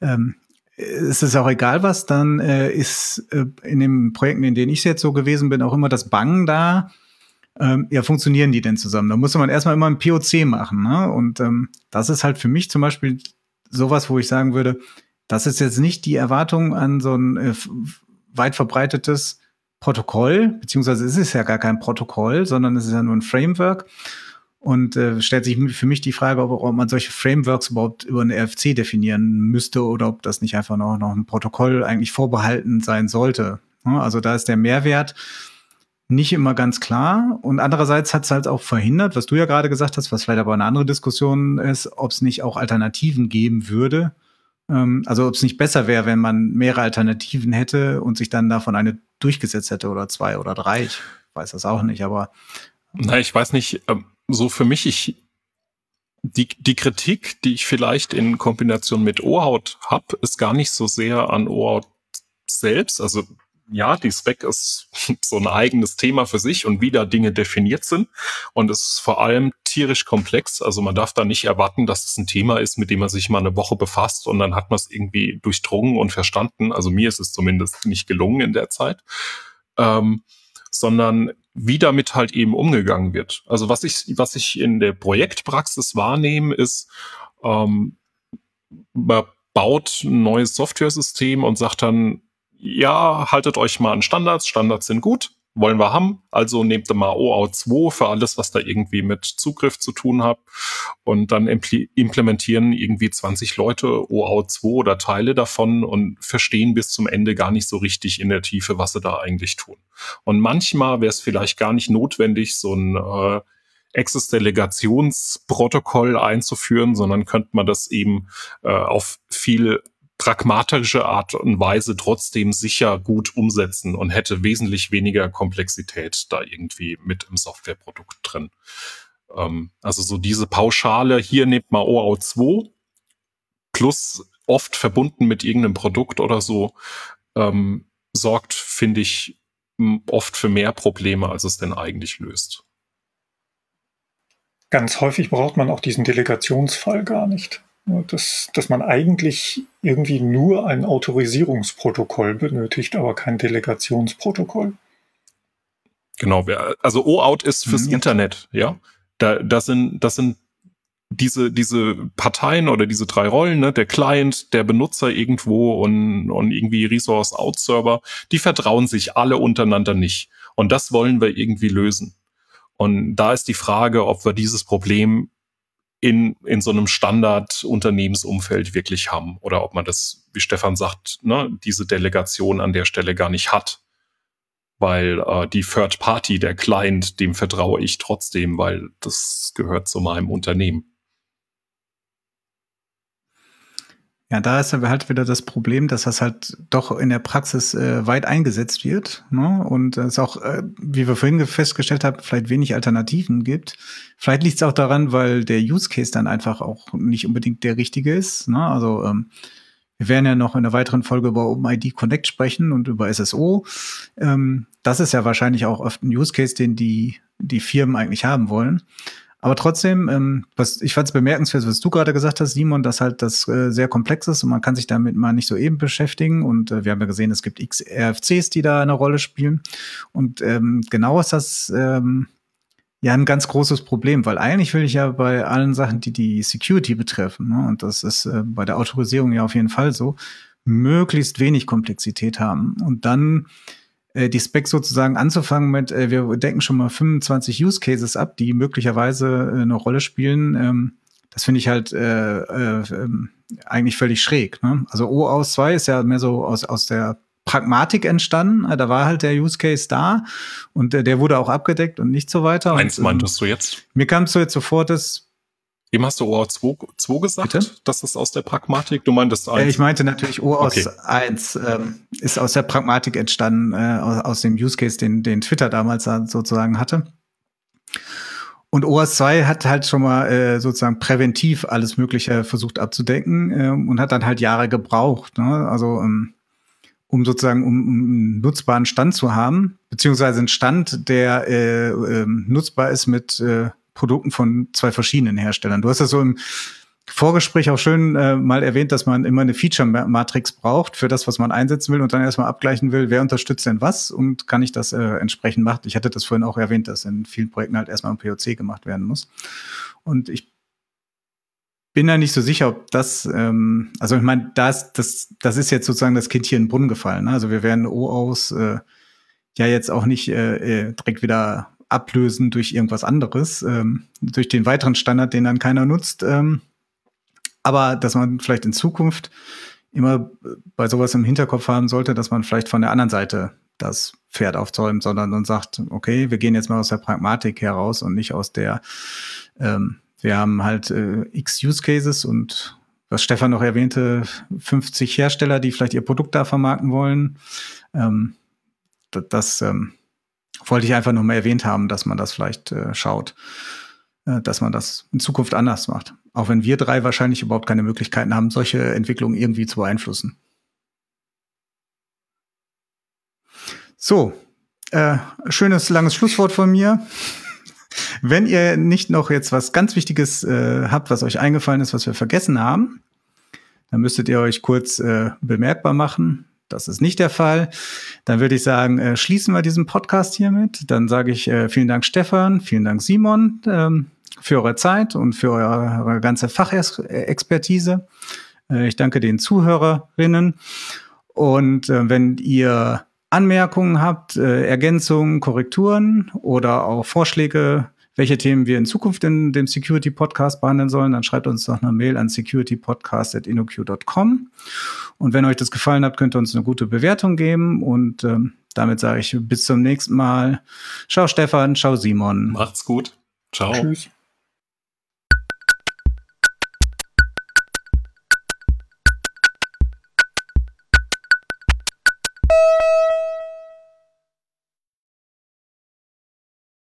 ähm, es ist auch egal was, dann äh, ist äh, in den Projekten, in denen ich jetzt so gewesen bin, auch immer das Bangen da, ähm, ja, funktionieren die denn zusammen? Da muss man erstmal immer ein POC machen. Ne? Und ähm, das ist halt für mich zum Beispiel sowas, wo ich sagen würde, das ist jetzt nicht die Erwartung an so ein äh, weit verbreitetes Protokoll, beziehungsweise es ist ja gar kein Protokoll, sondern es ist ja nur ein Framework. Und äh, stellt sich für mich die Frage, ob, ob man solche Frameworks überhaupt über eine RFC definieren müsste oder ob das nicht einfach noch, noch ein Protokoll eigentlich vorbehalten sein sollte. Also da ist der Mehrwert, nicht immer ganz klar. Und andererseits hat es halt auch verhindert, was du ja gerade gesagt hast, was vielleicht aber eine andere Diskussion ist, ob es nicht auch Alternativen geben würde. Ähm, also ob es nicht besser wäre, wenn man mehrere Alternativen hätte und sich dann davon eine durchgesetzt hätte oder zwei oder drei. Ich weiß das auch nicht, aber. Na, ich weiß nicht, ähm, so für mich, ich, die, die Kritik, die ich vielleicht in Kombination mit OAuth habe, ist gar nicht so sehr an OAuth selbst. Also ja, die Spec ist so ein eigenes Thema für sich und wie da Dinge definiert sind. Und es ist vor allem tierisch komplex. Also man darf da nicht erwarten, dass es ein Thema ist, mit dem man sich mal eine Woche befasst und dann hat man es irgendwie durchdrungen und verstanden. Also mir ist es zumindest nicht gelungen in der Zeit. Ähm, sondern wie damit halt eben umgegangen wird. Also was ich, was ich in der Projektpraxis wahrnehme, ist, ähm, man baut ein neues Software-System und sagt dann, ja, haltet euch mal an Standards, Standards sind gut, wollen wir haben, also nehmt mal OAuth 2 für alles, was da irgendwie mit Zugriff zu tun hat. Und dann implementieren irgendwie 20 Leute OAuth 2 oder Teile davon und verstehen bis zum Ende gar nicht so richtig in der Tiefe, was sie da eigentlich tun. Und manchmal wäre es vielleicht gar nicht notwendig, so ein äh, Access-Delegationsprotokoll einzuführen, sondern könnte man das eben äh, auf viel pragmatische Art und Weise trotzdem sicher gut umsetzen und hätte wesentlich weniger Komplexität da irgendwie mit im Softwareprodukt drin. Ähm, also so diese Pauschale, hier nehmt mal OAuth 2 plus oft verbunden mit irgendeinem Produkt oder so, ähm, sorgt, finde ich, oft für mehr Probleme, als es denn eigentlich löst. Ganz häufig braucht man auch diesen Delegationsfall gar nicht dass, dass man eigentlich irgendwie nur ein Autorisierungsprotokoll benötigt, aber kein Delegationsprotokoll. Genau, also OAuth ist fürs mhm. Internet, ja. Da, das sind, das sind diese, diese Parteien oder diese drei Rollen, ne, der Client, der Benutzer irgendwo und, und irgendwie Resource-Out-Server, die vertrauen sich alle untereinander nicht. Und das wollen wir irgendwie lösen. Und da ist die Frage, ob wir dieses Problem in, in so einem Standard-Unternehmensumfeld wirklich haben oder ob man das, wie Stefan sagt, ne, diese Delegation an der Stelle gar nicht hat. Weil äh, die Third Party, der Client, dem vertraue ich trotzdem, weil das gehört zu meinem Unternehmen. Ja, da ist aber halt wieder das Problem, dass das halt doch in der Praxis äh, weit eingesetzt wird. Ne? Und es auch, äh, wie wir vorhin festgestellt haben, vielleicht wenig Alternativen gibt. Vielleicht liegt es auch daran, weil der Use Case dann einfach auch nicht unbedingt der richtige ist. Ne? Also ähm, wir werden ja noch in einer weiteren Folge über OpenID Connect sprechen und über SSO. Ähm, das ist ja wahrscheinlich auch oft ein Use Case, den die, die Firmen eigentlich haben wollen. Aber trotzdem, ähm, was ich fand es bemerkenswert, was du gerade gesagt hast, Simon, dass halt das äh, sehr komplex ist und man kann sich damit mal nicht so eben beschäftigen. Und äh, wir haben ja gesehen, es gibt x RFCs, die da eine Rolle spielen. Und ähm, genau ist das ähm, ja ein ganz großes Problem, weil eigentlich will ich ja bei allen Sachen, die die Security betreffen, ne, und das ist äh, bei der Autorisierung ja auf jeden Fall so, möglichst wenig Komplexität haben. Und dann die Spec sozusagen anzufangen mit, äh, wir decken schon mal 25 Use Cases ab, die möglicherweise äh, eine Rolle spielen. Ähm, das finde ich halt äh, äh, ähm, eigentlich völlig schräg. Ne? Also O aus 2 ist ja mehr so aus, aus der Pragmatik entstanden. Äh, da war halt der Use Case da und äh, der wurde auch abgedeckt und nicht so weiter. Eins und, meintest du jetzt? Mir kam so jetzt sofort das Eben hast du OAuth 2, 2 gesagt? Bitte? Das ist aus der Pragmatik. Du meintest 1. Ich meinte natürlich OAuth okay. 1 ähm, ist aus der Pragmatik entstanden, äh, aus, aus, dem Use Case, den, den Twitter damals sozusagen hatte. Und OAuth 2 hat halt schon mal äh, sozusagen präventiv alles Mögliche versucht abzudecken äh, und hat dann halt Jahre gebraucht. Ne? Also ähm, um sozusagen um, um einen nutzbaren Stand zu haben, beziehungsweise einen Stand, der äh, äh, nutzbar ist mit äh, Produkten von zwei verschiedenen Herstellern. Du hast ja so im Vorgespräch auch schön äh, mal erwähnt, dass man immer eine Feature-Matrix braucht für das, was man einsetzen will und dann erstmal abgleichen will, wer unterstützt denn was und kann ich das äh, entsprechend machen. Ich hatte das vorhin auch erwähnt, dass in vielen Projekten halt erstmal ein POC gemacht werden muss. Und ich bin da nicht so sicher, ob das, ähm, also ich meine, das, das, das ist jetzt sozusagen das Kind hier in den Brunnen gefallen. Ne? Also wir werden O aus äh, ja jetzt auch nicht äh, äh direkt wieder ablösen durch irgendwas anderes, ähm, durch den weiteren Standard, den dann keiner nutzt. Ähm, aber dass man vielleicht in Zukunft immer bei sowas im Hinterkopf haben sollte, dass man vielleicht von der anderen Seite das Pferd aufzäumt, sondern und sagt, okay, wir gehen jetzt mal aus der Pragmatik heraus und nicht aus der, ähm, wir haben halt äh, x Use Cases und was Stefan noch erwähnte, 50 Hersteller, die vielleicht ihr Produkt da vermarkten wollen. Ähm, das ähm, wollte ich einfach noch mal erwähnt haben, dass man das vielleicht äh, schaut, äh, dass man das in Zukunft anders macht. Auch wenn wir drei wahrscheinlich überhaupt keine Möglichkeiten haben, solche Entwicklungen irgendwie zu beeinflussen. So, äh, schönes langes Schlusswort von mir. Wenn ihr nicht noch jetzt was ganz Wichtiges äh, habt, was euch eingefallen ist, was wir vergessen haben, dann müsstet ihr euch kurz äh, bemerkbar machen. Das ist nicht der Fall. Dann würde ich sagen, äh, schließen wir diesen Podcast hiermit. Dann sage ich äh, vielen Dank Stefan, vielen Dank Simon ähm, für eure Zeit und für eure, ganze Fachexpertise. Äh, ich danke den Zuhörerinnen. Und äh, wenn ihr Anmerkungen habt, äh, Ergänzungen, Korrekturen oder auch Vorschläge, welche Themen wir in Zukunft in dem Security Podcast behandeln sollen, dann schreibt uns doch eine Mail an securitypodcast.innoq.com. Und wenn euch das gefallen hat, könnt ihr uns eine gute Bewertung geben. Und ähm, damit sage ich bis zum nächsten Mal. Ciao Stefan, ciao Simon. Macht's gut. Ciao. Tschüss.